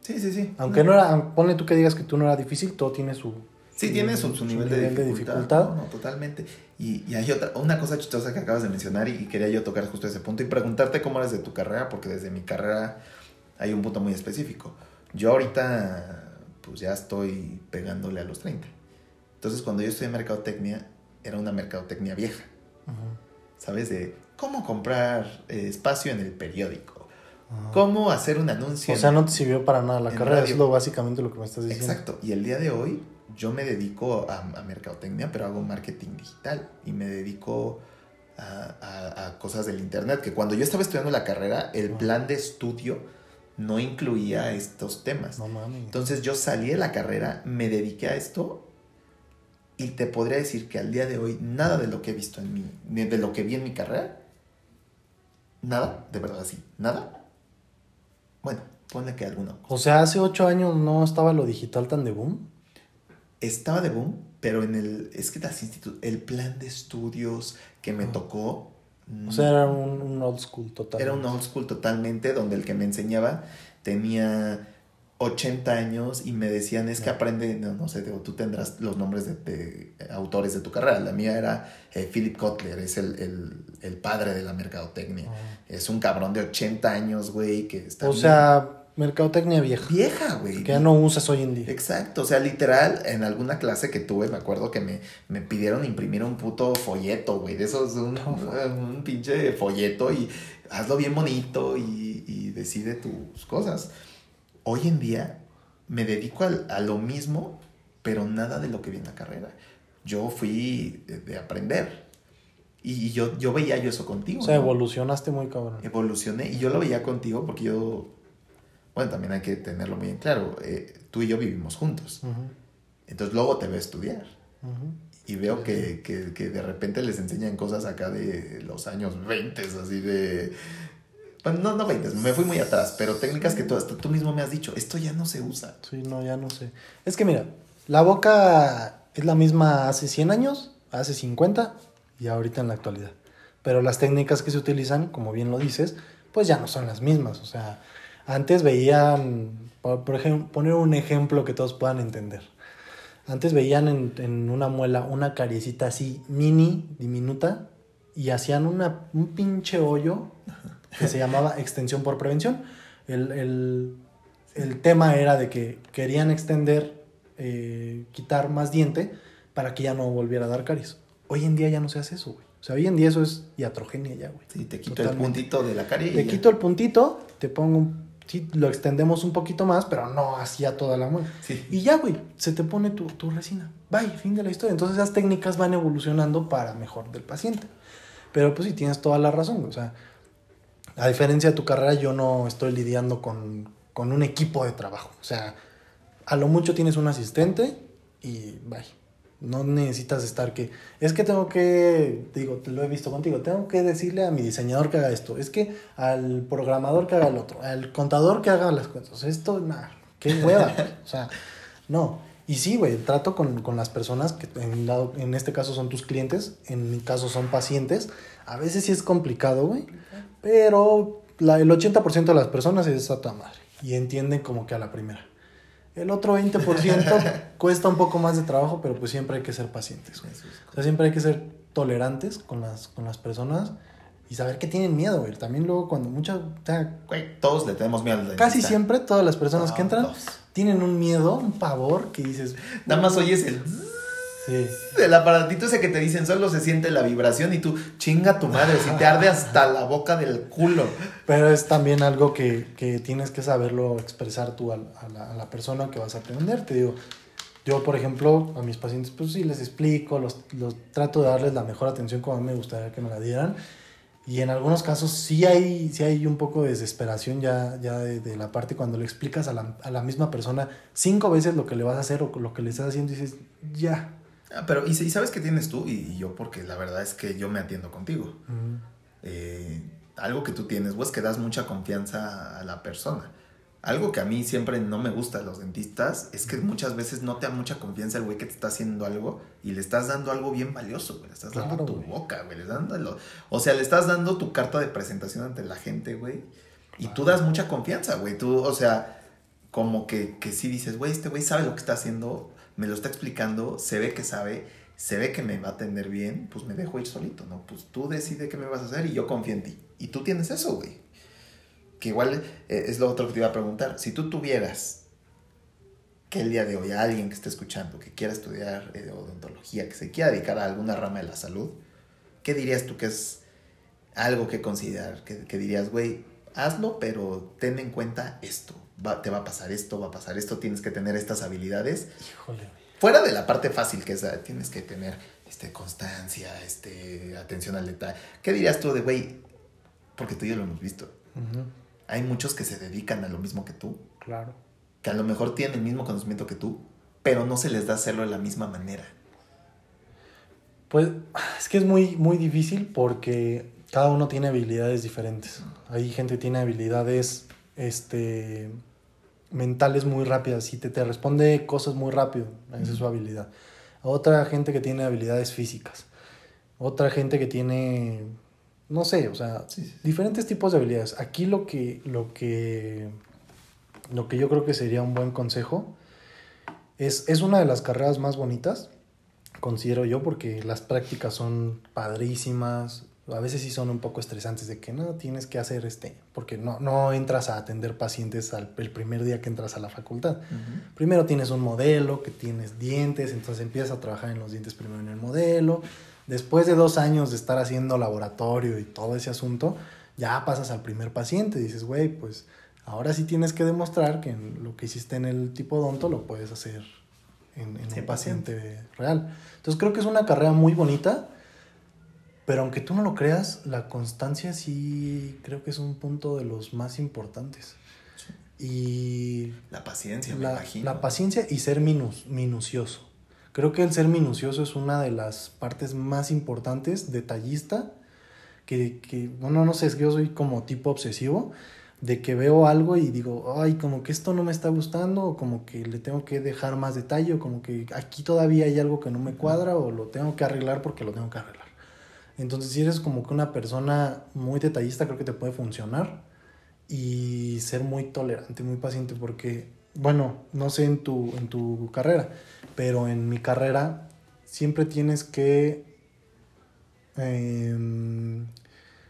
Sí, sí, sí. Aunque no era, ponle tú que digas que tú no era difícil, todo tiene su, Sí, tiene su, su, nivel, de dificultad. No, totalmente. Y, y, hay otra, una cosa chistosa que acabas de mencionar y, quería yo tocar justo ese punto y preguntarte cómo eres de tu carrera, porque desde mi carrera hay un punto muy específico. Yo ahorita, pues ya estoy pegándole a los 30. Entonces, cuando yo en mercadotecnia, era una mercadotecnia vieja. ¿Sabes? De cómo comprar eh, espacio en el periódico. Cómo hacer un anuncio. O sea, no te sirvió para nada la carrera, es lo básicamente lo que me estás diciendo. Exacto. Y el día de hoy yo me dedico a, mercadotecnia, pero hago marketing digital y me dedico a, cosas del Internet, que cuando yo estaba estudiando la carrera, el plan de estudio no incluía estos temas. Entonces yo salí de la carrera, me dediqué a esto y te podría decir que al día de hoy nada de lo que he visto en mi, de lo que vi en mi carrera, nada, de verdad así, nada. Bueno, ponle que alguno. O sea, hace ocho años no estaba lo digital tan de boom estaba de boom, pero en el, es que las el plan de estudios que me tocó... O sea, era un, old school total. Era un old school totalmente, donde el que me enseñaba tenía 80 años y me decían, es que aprende, no, no sé, tú tendrás los nombres de, autores de tu carrera. La mía era eh, Philip Kotler, es el, padre de la mercadotecnia. Es un cabrón de 80 años, güey, que está... O sea, Mercadotecnia vieja. Vieja, güey. Que ya no usas hoy en día. Exacto. O sea, literal, en alguna clase que tuve, me acuerdo que me, me pidieron imprimir un puto folleto, güey. De esos, un, un pinche folleto y hazlo bien bonito y, y, decide tus cosas. Hoy en día me dedico a, lo mismo, pero nada de lo que vi en la carrera. Yo fui de, aprender. Y yo, yo veía yo eso contigo. O sea, evolucionaste muy cabrón. Evolucioné y yo lo veía contigo porque yo bueno, también hay que tenerlo muy en claro, eh, tú y yo vivimos juntos. Entonces luego te veo estudiar. Y veo que, que, de repente les enseñan cosas acá de los años 20, así de... Bueno, no, no 20, me fui muy atrás, pero técnicas que tú, hasta tú mismo me has dicho, esto ya no se usa. Sí, no, ya no sé. Es que mira, la boca es la misma hace 100 años, hace 50 y ahorita en la actualidad. Pero las técnicas que se utilizan, como bien lo dices, pues ya no son las mismas. O sea, antes veían, por, ejemplo, poner un ejemplo que todos puedan entender. Antes veían en, una muela una cariecita así mini, diminuta, y hacían una, un pinche hoyo que se llamaba extensión por prevención. El, tema era de que querían extender, eh, quitar más diente para que ya no volviera a dar caries. Hoy en día ya no se hace eso, güey. O sea, hoy en día eso es iatrogenia ya, güey. Sí, te quito el puntito de la carie. Te quito el puntito, te pongo un sí, lo extendemos un poquito más, pero no hacia toda la muela. Y ya, güey, se te pone tu, tu resina. Bye, fin de la historia. Entonces esas técnicas van evolucionando para mejor del paciente. Pero pues sí, tienes toda la razón. O sea, a diferencia de tu carrera, yo no estoy lidiando con, con un equipo de trabajo. O sea, a lo mucho tienes un asistente y bye. No necesitas estar que, es que tengo que, digo, te lo he visto contigo, tengo que decirle a mi diseñador que haga esto, es que al programador que haga el otro, al contador que haga las cuentas. Esto, nada, qué hueva. <laughs> o sea, no. Y sí, güey, trato con, con, las personas que en, en este caso son tus clientes, en mi caso son pacientes. A veces sí es complicado, güey, pero la, el 80% de las personas es a tu madre. y entienden como que a la primera. El otro 20% <laughs> cuesta un poco más de trabajo, pero pues siempre hay que ser pacientes. güey. O sea, siempre hay que ser tolerantes con las, con las personas y saber que tienen miedo, güey. También luego cuando muchas... o sea, todos le tenemos miedo al casi siempre todas las personas que entran Todos. tienen un miedo, un pavor que dices... Nada más oyes el... Sí. El aparatito ese que te dicen, solo se siente la vibración y tú, chinga tu madre, si te arde hasta la boca del culo. Pero es también algo que, que tienes que saberlo expresar tú a, la, a la persona que vas a atender. Te digo, yo, por ejemplo, a mis pacientes, pues sí les explico, los, los trato de darles la mejor atención como a mí me gustaría que me la dieran. Y en algunos casos sí hay, sí hay un poco de desesperación ya, ya de, de la parte cuando le explicas a la, a la misma persona cinco veces lo que le vas a hacer o lo que le estás haciendo y dices, ya. Ah, pero, ¿y, y sabes qué tienes tú? Y, y yo, porque la verdad es que yo me atiendo contigo. Eh, algo que tú tienes, pues que das mucha confianza a la persona. Algo que a mí siempre no me gusta de los dentistas es que muchas veces no te da mucha confianza el güey que te está haciendo algo y le estás dando algo bien valioso, güey. Le estás dando tu güey. boca, güey. Le estás dando lo- o sea, le estás dando tu carta de presentación ante la gente, güey. Y tú das mucha confianza, güey. Tú, o sea, como que, que sí dices, güey, este güey sabe lo que está haciendo, me lo está explicando, se ve que sabe, se ve que me va a atender bien, pues me dejo ir solito, ¿no? Pues tú decide qué me vas a hacer y yo confío en ti. Y tú tienes eso, güey. Que igual eh, es lo otro que te iba a preguntar. Si tú tuvieras que el día de hoy a alguien que esté escuchando, que quiera estudiar eh, odontología, que se quiera dedicar a alguna rama de la salud, ¿qué dirías tú que es algo que considerar? Que, que dirías, güey, hazlo, pero ten en cuenta esto. Va- te va a pasar esto, va a pasar esto, tienes que tener estas habilidades. Híjole. Fuera de la parte fácil que es, ah, tienes que tener este, constancia, este, atención al detalle. ¿Qué dirías tú de, güey? Porque tú y yo lo hemos visto. Hay muchos que se dedican a lo mismo que tú, Claro. que a lo mejor tienen el mismo conocimiento que tú, pero no se les da hacerlo de la misma manera. Pues es que es muy, muy difícil porque cada uno tiene habilidades diferentes. Hay gente que tiene habilidades este, mentales muy rápidas y te, te responde cosas muy rápido. Esa es su habilidad. Otra gente que tiene habilidades físicas. Otra gente que tiene, no sé, o sea, Sí, sí. diferentes tipos de habilidades. Aquí lo que, lo que, lo que yo creo que sería un buen consejo es, es una de las carreras más bonitas considero yo, porque las prácticas son padrísimas. A veces sí son un poco estresantes de que no tienes que hacer este, porque no, no entras a atender pacientes al, el primer día que entras a la facultad. Primero tienes un modelo, que tienes dientes, entonces empiezas a trabajar en los dientes primero en el modelo. Después de dos años de estar haciendo laboratorio y todo ese asunto, ya pasas al primer paciente. Dices, güey, pues ahora sí tienes que demostrar que lo que hiciste en el tipo odonto lo puedes hacer en, en Sí, un paciente real. Entonces creo que es una carrera muy bonita, pero aunque tú no lo creas, la constancia sí creo que es un punto de los más importantes. Y La paciencia, me la, imagino. la paciencia y ser minus, minucioso. Creo que el ser minucioso es una de las partes más importantes, detallista, que, que bueno, no sé, es que yo soy como tipo obsesivo, de que veo algo y digo, ay, como que esto no me está gustando, o como que le tengo que dejar más detalle, o como que aquí todavía hay algo que no me cuadra, o lo tengo que arreglar porque lo tengo que arreglar. Entonces, si eres como que una persona muy detallista, creo que te puede funcionar y ser muy tolerante, muy paciente, porque, bueno, no sé en tu, en tu carrera, pero en mi carrera siempre tienes que em,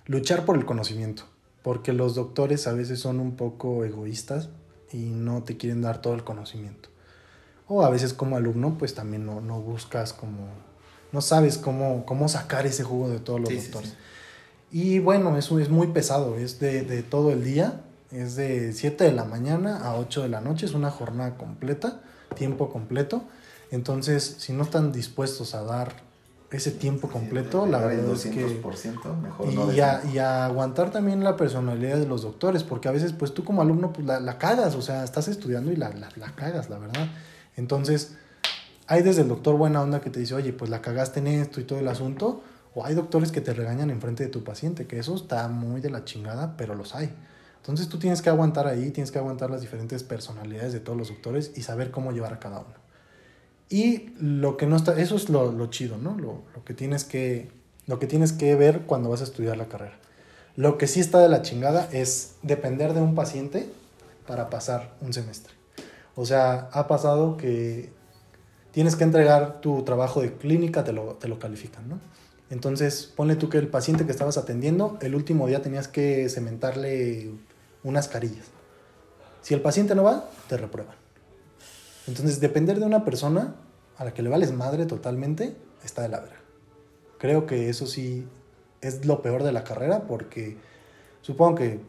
luchar por el conocimiento, porque los doctores a veces son un poco egoístas y no te quieren dar todo el conocimiento. O a veces como alumno, pues también no, no buscas como, no sabes cómo, cómo sacar ese jugo de todos los Sí, doctores. sí. Y bueno, eso es muy pesado, es de, de todo el día, es de 7 de la mañana a 8 de la noche, es una jornada completa, tiempo completo. Entonces, si no están dispuestos a dar ese tiempo completo, la verdad es que... 200%, mejor Y, no. y a, y a aguantar también la personalidad de los doctores, porque a veces pues tú como alumno pues la, la cagas, o sea, estás estudiando y la, la, la cagas, la verdad. Entonces, hay desde el doctor buena onda que te dice, oye, pues la cagaste en esto y todo el asunto, o hay doctores que te regañan enfrente de tu paciente, que eso está muy de la chingada, pero los hay. Entonces tú tienes que aguantar ahí, tienes que aguantar las diferentes personalidades de todos los doctores y saber cómo llevar a cada uno. Y lo que no está, eso es lo, lo chido, ¿no? Lo, lo que tienes que, lo que tienes que ver cuando vas a estudiar la carrera. Lo que sí está de la chingada es depender de un paciente para pasar un semestre. O sea, ha pasado que tienes que entregar tu trabajo de clínica, te lo, te lo califican, ¿no? Entonces, ponle tú que el paciente que estabas atendiendo, el último día tenías que cementarle unas carillas. Si el paciente no va, te reprueban. Entonces, depender de una persona a la que le vales madre totalmente, está de la vera. Creo que eso sí es lo peor de la carrera porque supongo que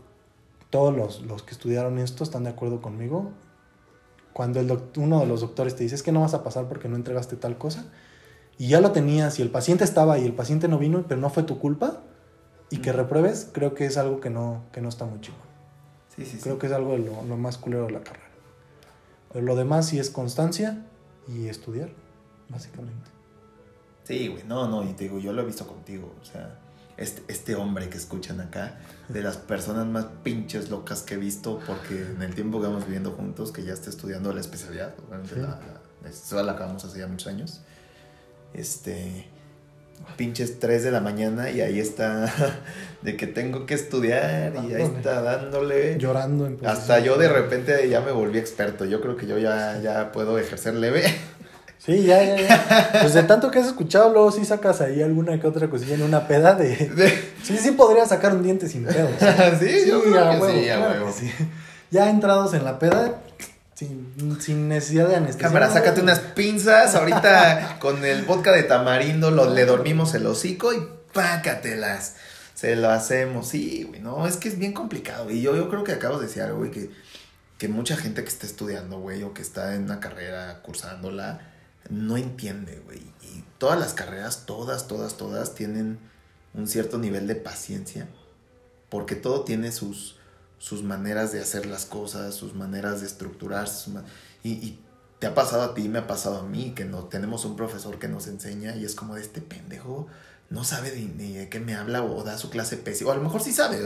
todos los, los que estudiaron esto están de acuerdo conmigo. Cuando el uno de los doctores te dice es que no vas a pasar porque no entregaste tal cosa, y ya lo tenías y el paciente estaba y el paciente no vino, pero no fue tu culpa, y que repruebes, creo que es algo que no, que no está muy chido. Sí, sí, creo que es algo de lo, lo, más culero de la carrera. Pero lo demás sí es constancia y estudiar, básicamente. Sí, güey, no, no, y te digo, yo lo he visto contigo, o sea, este, este hombre que escuchan acá, de las personas más pinches locas que he visto, porque en el tiempo que vamos viviendo juntos, que ya está estudiando la especialidad, obviamente la, la, la acabamos hace ya muchos años, este, pinches 3 de la mañana y ahí está <laughs> de que tengo que estudiar y ahí está dándole. Llorando. En Hasta yo de repente ya me volví experto. Yo creo que yo ya, ya puedo ejercer leve. <laughs> Sí, ya, ya, ya. Pues de tanto que has escuchado, luego sí sacas ahí alguna que otra cosilla en una peda de... Sí, sí podría sacar un diente sin pedo. <laughs> ¿Sí? yo creo que sí, ya, sí. Ya entrados en la peda, sin, necesidad de anestesia. Cámara, sácate unas pinzas. Ahorita <laughs> con el vodka de tamarindo lo, le dormimos el hocico y pácatelas. Se lo hacemos. Sí, güey, no, es que es bien complicado. Y yo, yo creo que acabo de decir algo, güey, que, que mucha gente que está estudiando, güey, o que está en una carrera cursándola, no entiende, güey. Y todas las carreras, todas, todas, todas, tienen un cierto nivel de paciencia. Porque todo tiene sus sus maneras de hacer las cosas, sus maneras de estructurarse. y, te ha pasado a ti, me ha pasado a mí, que no tenemos un profesor que nos enseña y es como de este pendejo no sabe ni de, qué me habla o da su clase pésima. O a lo mejor sí sabe,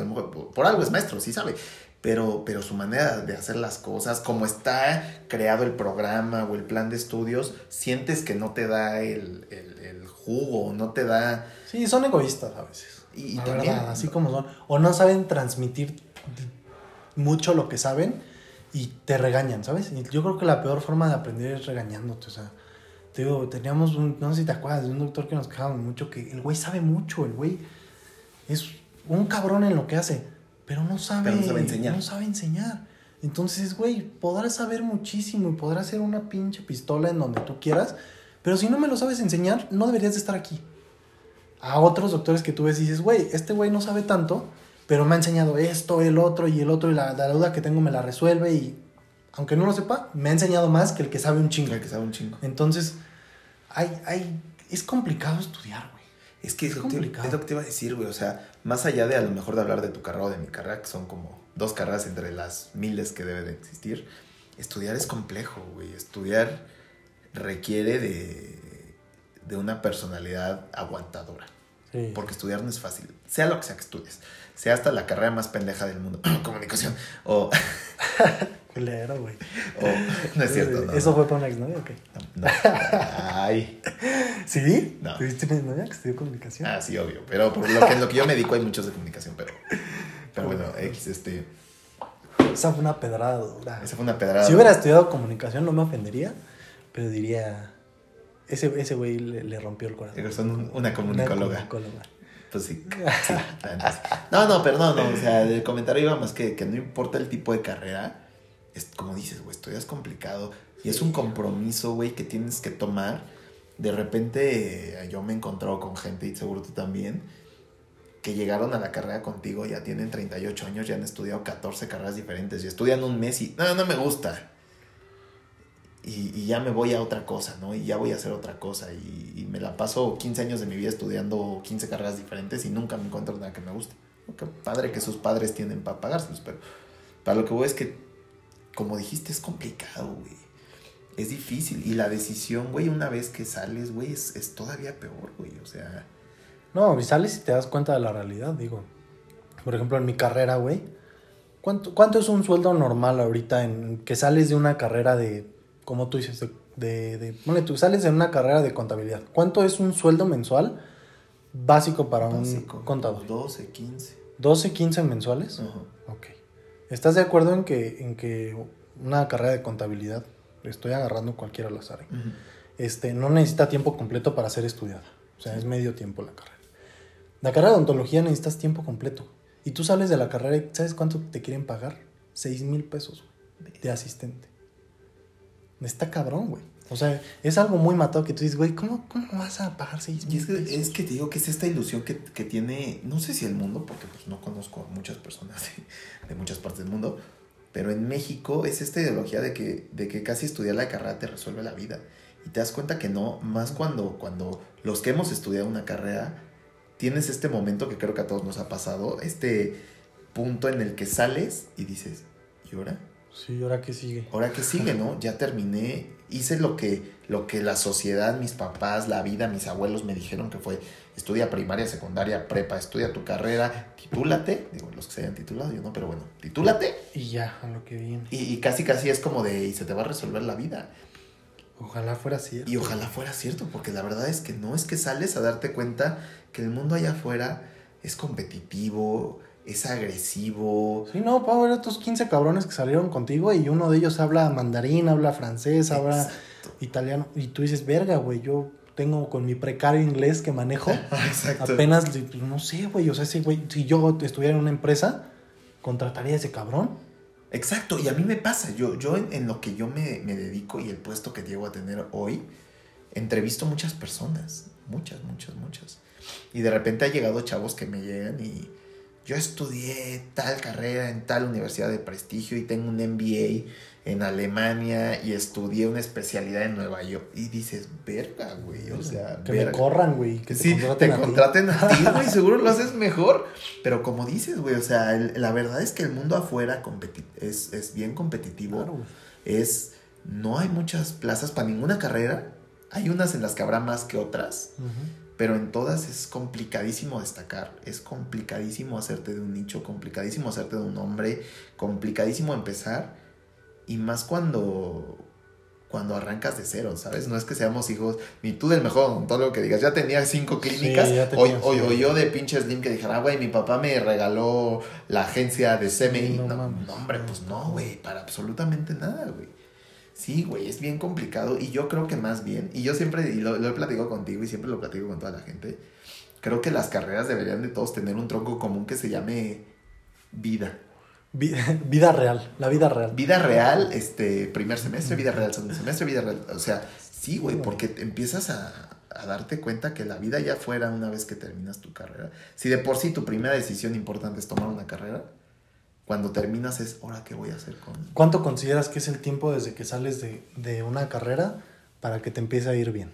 por, algo es maestro, sí sabe. Pero, pero su manera de hacer las cosas, como está creado el programa o el plan de estudios, sientes que no te da el, el, jugo, no te da... Sí, son egoístas a veces. Y, también... así como son. O no saben transmitir mucho lo que saben y te regañan, ¿sabes? Y yo creo que la peor forma de aprender es regañándote, o sea, te digo, teníamos un, no sé si te acuerdas, de un doctor que nos quejaba mucho, que el güey sabe mucho, el güey es un cabrón en lo que hace, pero no sabe, no sabe enseñar. No sabe enseñar. Entonces, güey, podrás saber muchísimo y podrás hacer una pinche pistola en donde tú quieras, pero si no me lo sabes enseñar, no deberías de estar aquí. A otros doctores que tú ves y dices, güey, este güey no sabe tanto, pero me ha enseñado esto, el otro y el otro, y la, duda que tengo me la resuelve, y aunque no lo sepa, me ha enseñado más que el que sabe un chingo. El que sabe un chingo. Entonces, hay, hay, es complicado estudiar, güey. Es que es, complicado. es lo que te iba a decir, güey. O sea, más allá de a lo mejor de hablar de tu carrera o de mi carrera, que son como dos carreras entre las miles que debe de existir, estudiar es complejo, güey. Estudiar requiere de, de una personalidad aguantadora. Porque estudiar no es fácil, sea lo que sea que estudies sea hasta la carrera más pendeja del mundo, comunicación, o... <laughs> Culero, güey. no es cierto, no. ¿Eso fue para una exnovia o qué? No, Ay. ¿Sí? No. ¿Tuviste una exnovia que estudió comunicación? Ah, sí, obvio. Pero por lo que, en lo que yo me dedico hay muchos de comunicación, pero... Pero bueno, X, este... Esa fue una pedrada dura. Esa fue una pedrada Si hubiera estudiado comunicación no me ofendería, pero diría... Ese, ese güey le, rompió el corazón. Son una comunicóloga. Una comunicóloga. Pues sí. No, no, pero no, no. O sea, el comentario iba más que, que no importa el tipo de carrera. Es como dices, güey, esto ya es complicado. Y es un compromiso, güey, que tienes que tomar. De repente eh, yo me he encontrado con gente, y seguro tú también, que llegaron a la carrera contigo, ya tienen 38 años, ya han estudiado 14 carreras diferentes y estudian un mes y no, no me gusta y, ya me voy a otra cosa, ¿no? Y ya voy a hacer otra cosa. Y, me la paso 15 años de mi vida estudiando 15 carreras diferentes y nunca me encuentro nada que me guste. Qué padre que sus padres tienen para pagárselos, pero para lo que voy es que, como dijiste, es complicado, güey. Es difícil. Y la decisión, güey, una vez que sales, güey, es, es todavía peor, güey. O sea... No, y sales y te das cuenta de la realidad, digo. Por ejemplo, en mi carrera, güey. ¿Cuánto, ¿Cuánto es un sueldo normal ahorita en que sales de una carrera de como tú dices, de, de, bueno, tú sales en una carrera de contabilidad. ¿Cuánto es un sueldo mensual básico para un contador? 12, 15. ¿12, 15 mensuales? Ok. ¿Estás de acuerdo en que, en que una carrera de contabilidad, estoy agarrando cualquiera al azar, ¿eh? este, no necesita tiempo completo para ser estudiada? O sea, es medio tiempo la carrera. La carrera de odontología necesitas tiempo completo. Y tú sales de la carrera y ¿sabes cuánto te quieren pagar? Seis mil pesos de asistente. Está cabrón, güey. O sea, es algo muy matado que tú dices, güey, ¿cómo, ¿cómo vas a pagar seis Y mil es que, pesos? es que te digo que es esta ilusión que, que tiene, no sé si el mundo, porque pues no conozco a muchas personas de, de muchas partes del mundo, pero en México es esta ideología de que, de que casi estudiar la carrera te resuelve la vida. Y te das cuenta que no, más cuando, cuando los que hemos estudiado una carrera, tienes este momento que creo que a todos nos ha pasado, este punto en el que sales y dices, ¿y ahora? Sí, ¿ahora qué sigue? ¿Ahora qué sigue, no? <laughs> Ya terminé, hice lo que, lo que la sociedad, mis papás, la vida, mis abuelos me dijeron que fue estudia primaria, secundaria, prepa, estudia tu carrera, titúlate, digo, los que se hayan titulado, yo no, pero bueno, titúlate Y ya, a lo que viene. y, y casi casi es como de, y se te va a resolver la vida. Ojalá fuera cierto. Y ojalá fuera cierto, porque la verdad es que no es que sales a darte cuenta que el mundo allá afuera es competitivo, es agresivo. Sí, no, Pau, eran tus 15 cabrones que salieron contigo y uno de ellos habla mandarín, habla francés, habla italiano. Y tú dices, verga, güey, yo tengo con mi precario inglés que manejo, <laughs> Exacto. apenas, pues, no sé, güey, o sea, ese güey, si yo estuviera en una empresa, contrataría a ese cabrón. Exacto, y a mí me pasa, yo, yo en, en lo que yo me, me dedico y el puesto que llego a tener hoy, entrevisto muchas personas, muchas, muchas, muchas. Y de repente ha llegado chavos que me llegan y yo estudié tal carrera en tal universidad de prestigio y tengo un MBA en Alemania y estudié una especialidad en Nueva York. Y dices, verga, güey, o sea, que verga. me corran, güey, que te sí, contraten te a ti. contraten a ti, <laughs> güey, seguro lo haces mejor. Pero como dices, güey, o sea, el- la verdad es que el mundo afuera es, es bien competitivo. Claro. Es, no hay muchas plazas para ninguna carrera. Hay unas en las que habrá más que otras, Ujú. Pero en todas es complicadísimo destacar. Es complicadísimo hacerte de un nicho, complicadísimo hacerte de un hombre, complicadísimo empezar. Y más cuando, cuando arrancas de cero, ¿sabes? No es que seamos hijos, ni tú del mejor odontólogo que digas, ya tenía cinco Sí, clínicas, o, tenía, o- sí. o yo de pinche Slim que dijera, ah, güey, mi papá me regaló la agencia de CMI. no no, no, hombre, pues no, güey, para absolutamente nada, güey. Sí, güey, es bien complicado y yo creo que más bien, y yo siempre, y lo, lo he platicado contigo y siempre lo platico con toda la gente, creo que las carreras deberían de todos tener un tronco común que se llame vida. Vi- <laughs> Vida real, la vida real. Vida real, este, primer semestre, vida real, segundo semestre, vida real. O sea, sí, güey, porque te empiezas a, a darte cuenta que la vida ya fuera una vez que terminas tu carrera. Si de por sí tu primera decisión importante es tomar una carrera, cuando terminas es, ahora qué voy a hacer con... ¿Cuánto consideras que es el tiempo desde que sales de, de una carrera para que te empiece a ir bien?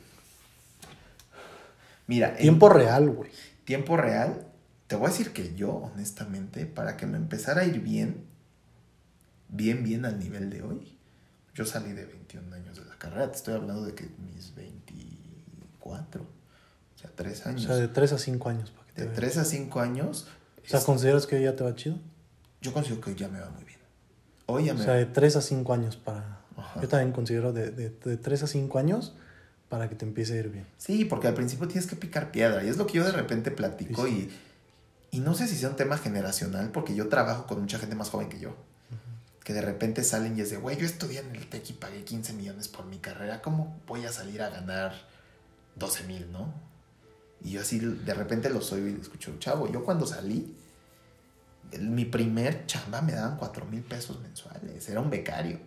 Mira, en Tiempo real, güey. tiempo real, te voy a decir que yo, honestamente, para que me empezara a ir bien, bien, bien al nivel de hoy, yo salí de 21 años de la carrera. Te estoy hablando de que mis 24, o sea, 3 O años. sea, de 3 a 5 años. Para que te de vean. 3 a 5 años, O sea, ¿consideras que ya te va chido? Yo considero que hoy ya me va muy bien. Hoy ya O me sea, va de 3 a 5 años para... Ajá. Yo también considero de, de, de 3 a 5 años para que te empiece a ir bien. Sí, porque al principio tienes que picar piedra. Y es lo que yo de repente platico Sí, y, y no sé si sea un tema generacional, porque yo trabajo con mucha gente más joven que yo. Que de repente salen y es de, güey, yo estudié en el TEC y pagué 15 millones por mi carrera. ¿Cómo voy a salir a ganar 12 mil, no? Y yo así de repente lo soy y escucho, chavo, yo cuando salí, mi primer chamba me daban 4 mil pesos mensuales. Era un becario.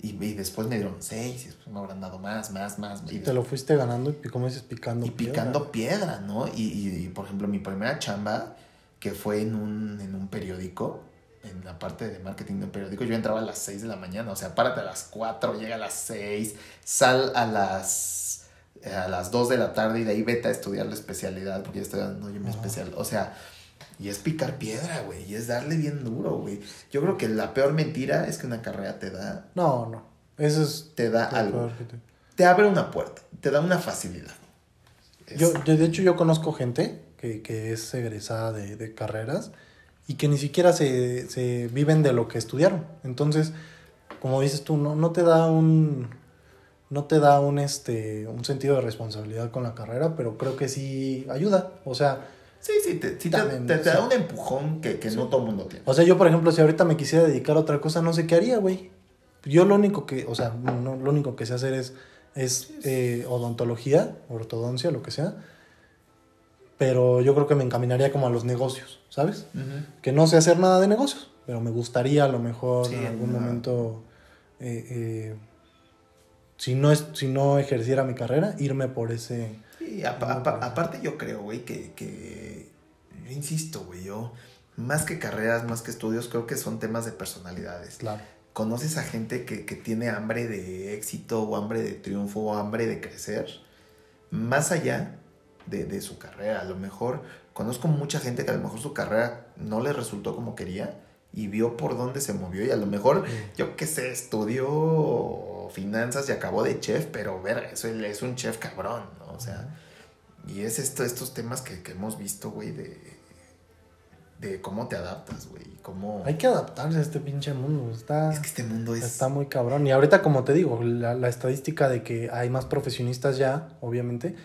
Y, y después me dieron 6 y después me habrán dado más, más, más. y Te lo fuiste ganando y, como dices, picando y piedra. picando piedra, ¿no? Y, y- por ejemplo, mi primera chamba, que fue en un, en un periódico, en la parte de marketing de un periódico, yo entraba a las 6 de la mañana, o sea, párate a las 4, llega a las 6, sal a las, a las 2 de la tarde y de ahí vete a estudiar la especialidad, porque ya estoy dando yo mi especial, o sea, y es picar piedra, güey, y es darle bien duro, güey. Yo creo que la peor mentira es que una carrera te da, No, no. Eso es... te da algo, te- te abre una puerta, te da una facilidad. Es- Yo, yo, de hecho, yo conozco gente que, que es egresada de, de carreras y que ni siquiera se, se viven de lo que estudiaron. Entonces, como dices tú, no, no te da un no te da un este un sentido de responsabilidad con la carrera, pero creo que sí ayuda. O sea, Sí, sí, te, sí También, te- da un empujón que, que no todo el mundo tiene. O sea, yo, por ejemplo, si ahorita me quisiera dedicar a otra cosa, no sé qué haría, güey. Yo lo único que, o sea, no, lo único que sé hacer es, es eh, odontología, ortodoncia, lo que sea. Pero yo creo que me encaminaría como a los negocios, ¿sabes? Que no sé hacer nada de negocios, pero me gustaría a lo mejor Sí, en algún no. momento, eh, eh, si, no es, si no ejerciera mi carrera, irme por ese... Sí, apa- aparte yo creo, güey, que, que, yo insisto, güey, yo, más que carreras, más que estudios, creo que son temas de personalidades. Claro. Conoces a gente que, que tiene hambre de éxito o hambre de triunfo o hambre de crecer, más allá de, de su carrera. A lo mejor conozco mucha gente que a lo mejor su carrera no le resultó como quería y vio por dónde se movió y a lo mejor, yo qué sé, estudió finanzas y acabó de chef, pero ver, eso es un chef cabrón, ¿no? O sea, y es esto, estos temas que, que hemos visto, güey, de, de cómo te adaptas, güey, cómo... Hay que adaptarse a este pinche mundo. Está... Es que este mundo es... Está muy cabrón. Y ahorita, como te digo, la, la estadística de que hay más profesionistas ya, obviamente,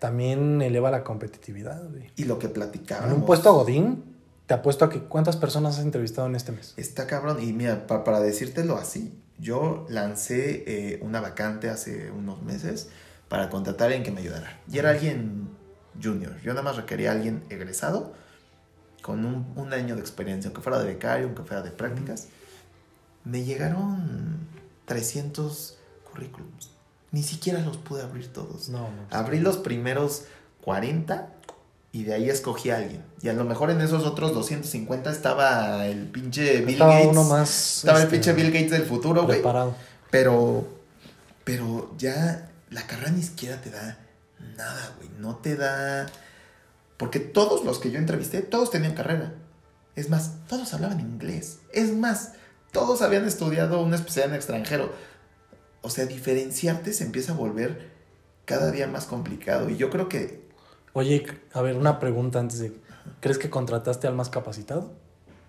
también eleva la competitividad, güey. Y lo que En platicábamos... un puesto a Godín, te apuesto a que cuántas personas has entrevistado en este mes. Está cabrón. Y mira, pa- para decírtelo así, yo lancé eh, una vacante hace unos meses para contratar a alguien que me ayudara. Y era alguien junior. Yo nada más requería a alguien egresado con un, un año de experiencia, aunque fuera de becario, aunque fuera de prácticas. Me llegaron 300 currículums. Ni siquiera los pude abrir todos. No, no. Abrí los primeros 40 y de ahí escogí a alguien. Y a lo mejor en esos otros 250 estaba el pinche Bill Estaba Gates. uno más. estaba el este, pinche Bill Gates del futuro, güey. Pero, pero ya la carrera ni siquiera te da nada, güey. No te da... Porque todos los que yo entrevisté, todos tenían carrera. Es más, todos hablaban inglés. Es más, todos habían estudiado una especialidad en extranjero. O sea, diferenciarte se empieza a volver cada día más complicado. Y yo creo que Oye, a ver, una pregunta antes de. ¿Crees que contrataste al más capacitado?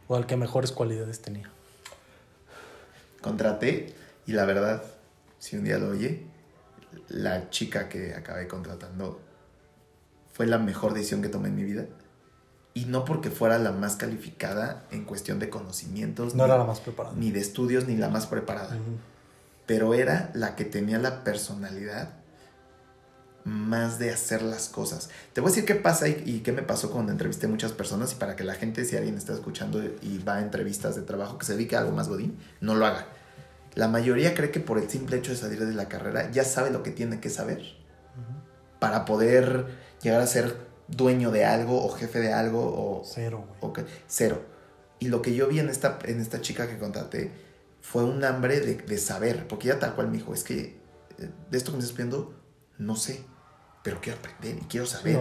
¿O al que mejores cualidades tenía? contraté y la verdad, si un día lo oye, la chica que acabé contratando fue la mejor decisión que tomé en mi vida. Y no porque fuera la más calificada en cuestión de conocimientos, No ni, era la más preparada. ni de estudios, ni la más preparada. Pero era la que tenía la personalidad más de hacer las cosas. Te voy a decir qué pasa y, y qué me pasó cuando entrevisté muchas personas y para que la gente, si alguien está escuchando y va a entrevistas de trabajo que se dedique a algo más godín, no lo haga. La mayoría cree que por el simple hecho de salir de la carrera ya sabe lo que tiene que saber para poder llegar a ser dueño de algo o jefe de algo o, Cero, güey. o cero. Y lo que yo vi en esta, en esta chica que contraté fue un hambre de, de saber, porque ella tal cual me dijo, es que eh, de esto que me estás pidiendo, no sé, pero quiero aprender y quiero saber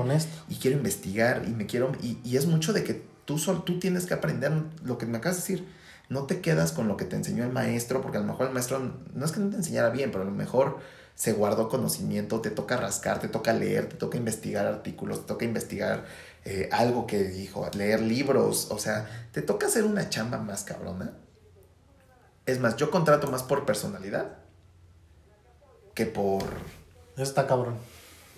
y quiero investigar y me quiero y, y es mucho de que tú sol, tú tienes que aprender lo que me acabas de decir. No te quedas con lo que te enseñó el maestro porque a lo mejor el maestro no es que no te enseñara bien pero a lo mejor se guardó conocimiento te toca rascar te toca leer te toca investigar artículos te toca investigar eh, algo que dijo leer libros o sea te toca hacer una chamba más cabrona. Es más yo contrato más por personalidad que por Eso está cabrón.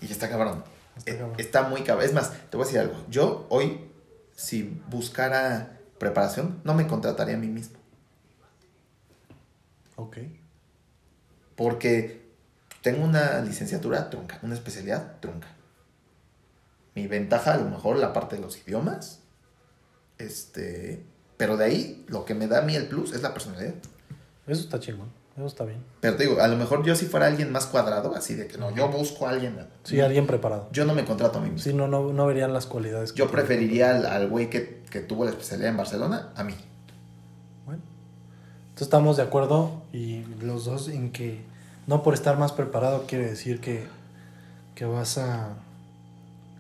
Y está cabrón. Está Eh, cabrón. Está muy cabrón. Es más, te voy a decir algo. Yo hoy, si buscara preparación, no me contrataría a mí mismo. Ok. Porque tengo una licenciatura trunca, una especialidad trunca. Mi ventaja, a lo mejor, la parte de los idiomas. Este. Pero de ahí, lo que me da a mí el plus es la personalidad. Eso está chingón. Eso está bien. Pero te digo, a lo mejor yo si fuera alguien más cuadrado, así de que no, yo busco a alguien. Sí, alguien preparado. Yo no me contrato a mí mismo. Sí, no, no, no verían las cualidades. que Yo preferiría al al güey que, que tuvo la especialidad en Barcelona a mí. Bueno. Entonces estamos de acuerdo y los dos en que no por estar más preparado quiere decir que, que vas a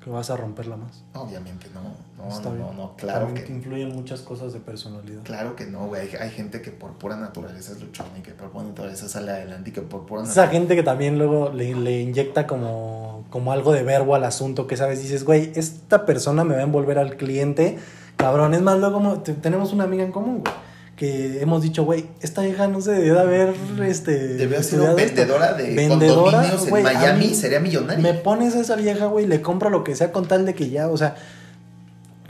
que vas a romperla más. Obviamente no, no, Está no, bien. no, no, claro También te que, influyen muchas cosas de personalidad. claro que no, güey. Hay, hay gente que por pura naturaleza es luchona y que por pura naturaleza sale adelante y que por pura Esa naturaleza... gente que también luego le, le inyecta como, como algo de verbo al asunto, que sabes, dices, güey, esta persona me va a envolver al cliente, cabrón. Es más, luego como te- tenemos una amiga en común, güey, que hemos dicho, güey, esta hija no se debió de haber, este... Debe ser estudiado esto". vendedora de Vendedora, condominios en Miami, mí sería millonaria. Me pones a esa vieja, güey, le compro lo que sea con tal de que ya, o sea,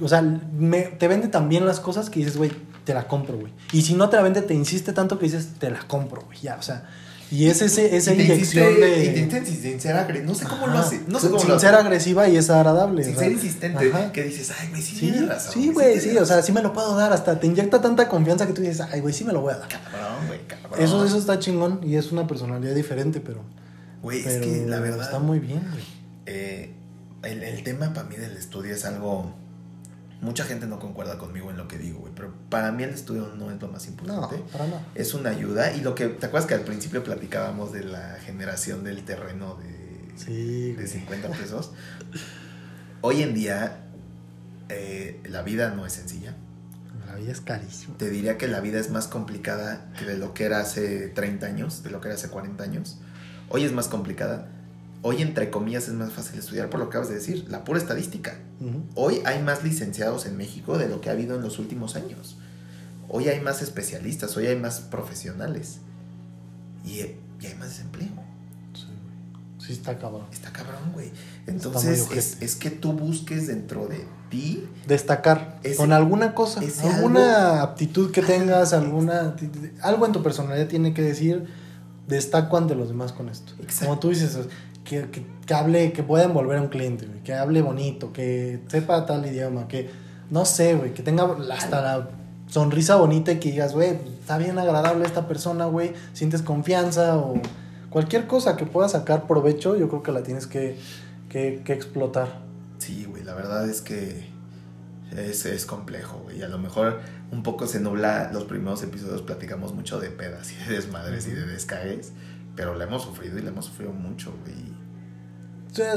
o sea, me- te vende tan bien las cosas que dices, güey, te la compro, güey. Y si no te la vende, te insiste tanto que dices, te la compro, güey. Ya, o sea, y es ese, esa inyección de. y te intenta sin ser agre- No sé cómo lo hace. No sé cómo sin lo hace. ser agresiva y es agradable. Sin ser insistente. ajá. Que dices, ay, güey, sí, Sí, tienes razón. sí, güey, sí, o sea, sí me lo puedo dar, hasta te inyecta tanta confianza que tú dices, ay, güey, sí me lo voy a dar. Cabrón, güey, cabrón. Eso, eso está chingón y es una personalidad diferente, pero, Güey, es que la verdad. está muy bien, güey. eh, el, el tema para mí del estudio es algo. Mucha gente no concuerda conmigo en lo que digo, güey. Pero para mí el estudio no es lo más No, importante. para nada. Es una ayuda. Y lo que. ¿Te acuerdas que al principio platicábamos de la generación del terreno de, Sí, de güey. 50 pesos? Hoy en día. eh, la vida no es sencilla. La vida es carísima. Te diría que la vida es más complicada que de lo que era hace 30 años, de lo que era hace 40 años. Hoy es más complicada. Hoy, entre comillas, es más fácil estudiar por lo que acabas de decir, la pura estadística. Ujú. Hoy hay más licenciados en México de lo que ha habido en los últimos años. Hoy hay más especialistas, hoy hay más profesionales. Y, y hay más desempleo. Sí, güey. Sí, está cabrón. Está cabrón, güey. Entonces, es, es que tú busques dentro de ti Destacar Ese- con alguna cosa, alguna aptitud que tengas, alguna algo en tu personalidad tiene que decir, destaco ante los demás con esto. Exacto. Como tú dices, que, que, que hable, que pueda envolver a un cliente, güey, que hable bonito, que sepa tal idioma, que no sé, güey, que tenga hasta la sonrisa bonita y que digas, güey, está bien agradable esta persona, güey, sientes confianza o cualquier cosa que pueda sacar provecho, yo creo que la tienes que, que, que explotar. Sí, güey, la verdad es que es, es complejo, güey. Y a lo mejor un poco se nubla. Los primeros episodios platicamos mucho de pedas y de desmadres y de descagues. Pero la hemos sufrido y la hemos sufrido mucho, güey.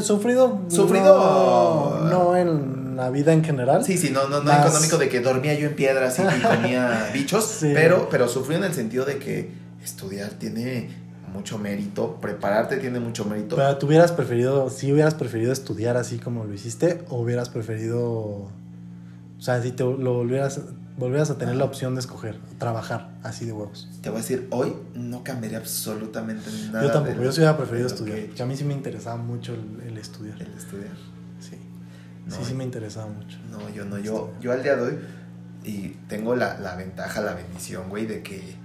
Sufrido. Sufrido. No, no en la vida en general. Sí, sí, no, no, no Más- económico de que dormía yo en piedras y, y comía <laughs> bichos. Sí. Pero, pero sufrió en el sentido de que estudiar tiene mucho mérito, prepararte tiene mucho mérito. Pero tú hubieras preferido, si hubieras preferido estudiar así como lo hiciste, o hubieras preferido. O sea, si te lo volvieras, volvieras a tener la opción de escoger, trabajar así de huevos. Te voy a decir, hoy no cambiaría absolutamente nada. yo tampoco, yo sí hubiera preferido estudiar. que- a mí sí me interesaba mucho el, el estudiar. El estudiar. Sí. No, sí, sí me interesaba mucho. No, yo no, yo, yo al día de hoy y tengo la, la ventaja, la bendición, güey, de que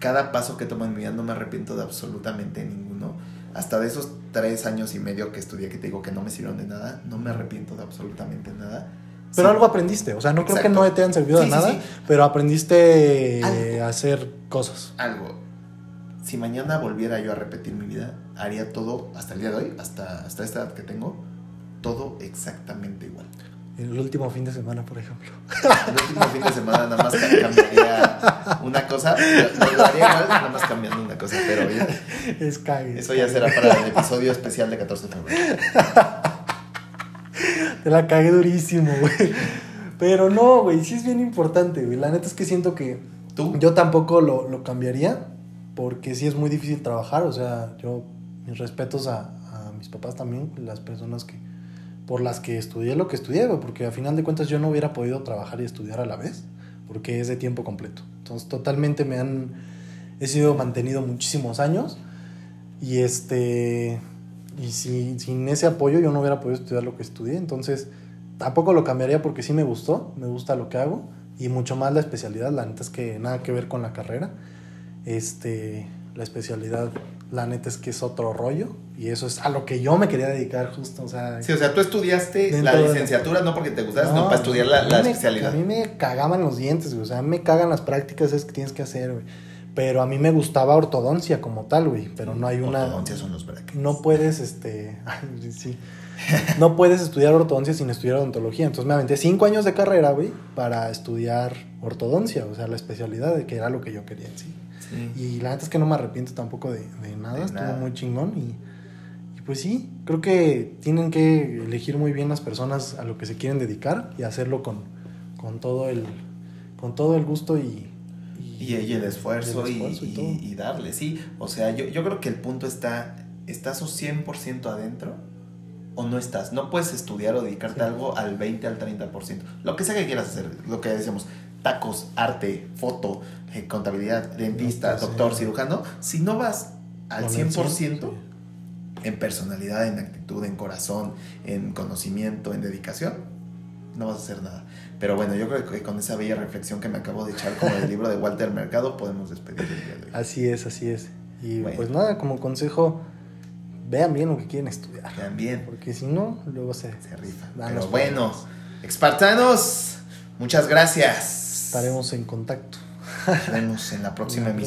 cada paso que tomo en mi vida no me arrepiento de absolutamente ninguno. Hasta de esos tres años y medio que estudié, que te digo que no me sirvieron de nada, no me arrepiento de absolutamente nada. Pero Sí, algo aprendiste, o sea, no creo que Exacto. no te hayan servido de sí, nada, sí. pero aprendiste Algo. a hacer cosas. Algo. Si mañana volviera yo a repetir mi vida, haría todo, hasta el día de hoy, hasta, hasta esta edad que tengo, todo exactamente igual. El último fin de semana, por ejemplo. <laughs> El último fin de semana nada más ca- cambiaría una cosa, lo, lo haría igual, nada más cambiando una cosa, pero ya- Es cague. eso ya será para el episodio especial de 14 de febrero. <laughs> Te la cagué durísimo, <laughs> güey. Pero no, güey, sí es bien importante, güey. La neta es que siento que ¿Tú? yo tampoco lo, lo cambiaría porque sí es muy difícil trabajar. O sea, yo, mis respetos a, a mis papás también, las personas que por las que estudié lo que estudié, güey, porque a final de cuentas yo no hubiera podido trabajar y estudiar a la vez, porque es de tiempo completo. Entonces, totalmente me han, he sido mantenido muchísimos años y este, y si, sin ese apoyo yo no hubiera podido estudiar lo que estudié, entonces tampoco lo cambiaría porque sí me gustó, me gusta lo que hago y mucho más la especialidad, la neta es que nada que ver con la carrera, este, la especialidad, la neta es que es otro rollo y eso es a lo que yo me quería dedicar justo, o sea... Sí, o sea, tú estudiaste la de- licenciatura no porque te gustara, No, sino para estudiar la, la me- especialidad. A mí me cagaban los dientes, güey. O sea, me cagan las prácticas es que tienes que hacer, güey. Pero a mí me gustaba ortodoncia como tal, güey. Pero no hay una. Ortodoncia son los brackets. No puedes, este. <laughs> sí. No puedes estudiar ortodoncia sin estudiar odontología. Entonces me aventé cinco años de carrera, güey, para estudiar ortodoncia, o sea, la especialidad de que era lo que yo quería en sí. Sí. Y la neta es que no me arrepiento tampoco de, de nada, De estuvo nada. muy chingón y, y pues sí, creo que tienen que elegir muy bien las personas a lo que se quieren dedicar y hacerlo con, con todo el con todo el gusto y, Y, y el esfuerzo, y y, el esfuerzo y y- todo. y darle, sí. O sea, yo, yo creo que el punto está, ¿estás o 100% adentro o no estás? No puedes estudiar o dedicarte a Sí. algo al 20, al 30%. Lo que sea que quieras hacer, lo que decíamos, tacos, arte, foto, eh, contabilidad, dentista, No, pues, doctor, sí. cirujano, si no vas al con el 100%, sí. en personalidad, en actitud, en corazón, en conocimiento, en dedicación, no vas a hacer nada. Pero bueno, yo creo que con esa bella reflexión que me acabo de echar como el libro de Walter Mercado podemos despedir el día de hoy. Así es, así es. Y Bueno. pues nada, como consejo, vean bien lo que quieren estudiar. Vean bien. Porque si no, luego se, Se rifa. dan Pero bueno, espartanos, muchas gracias. Estaremos en contacto. Nos vemos en la próxima emisión.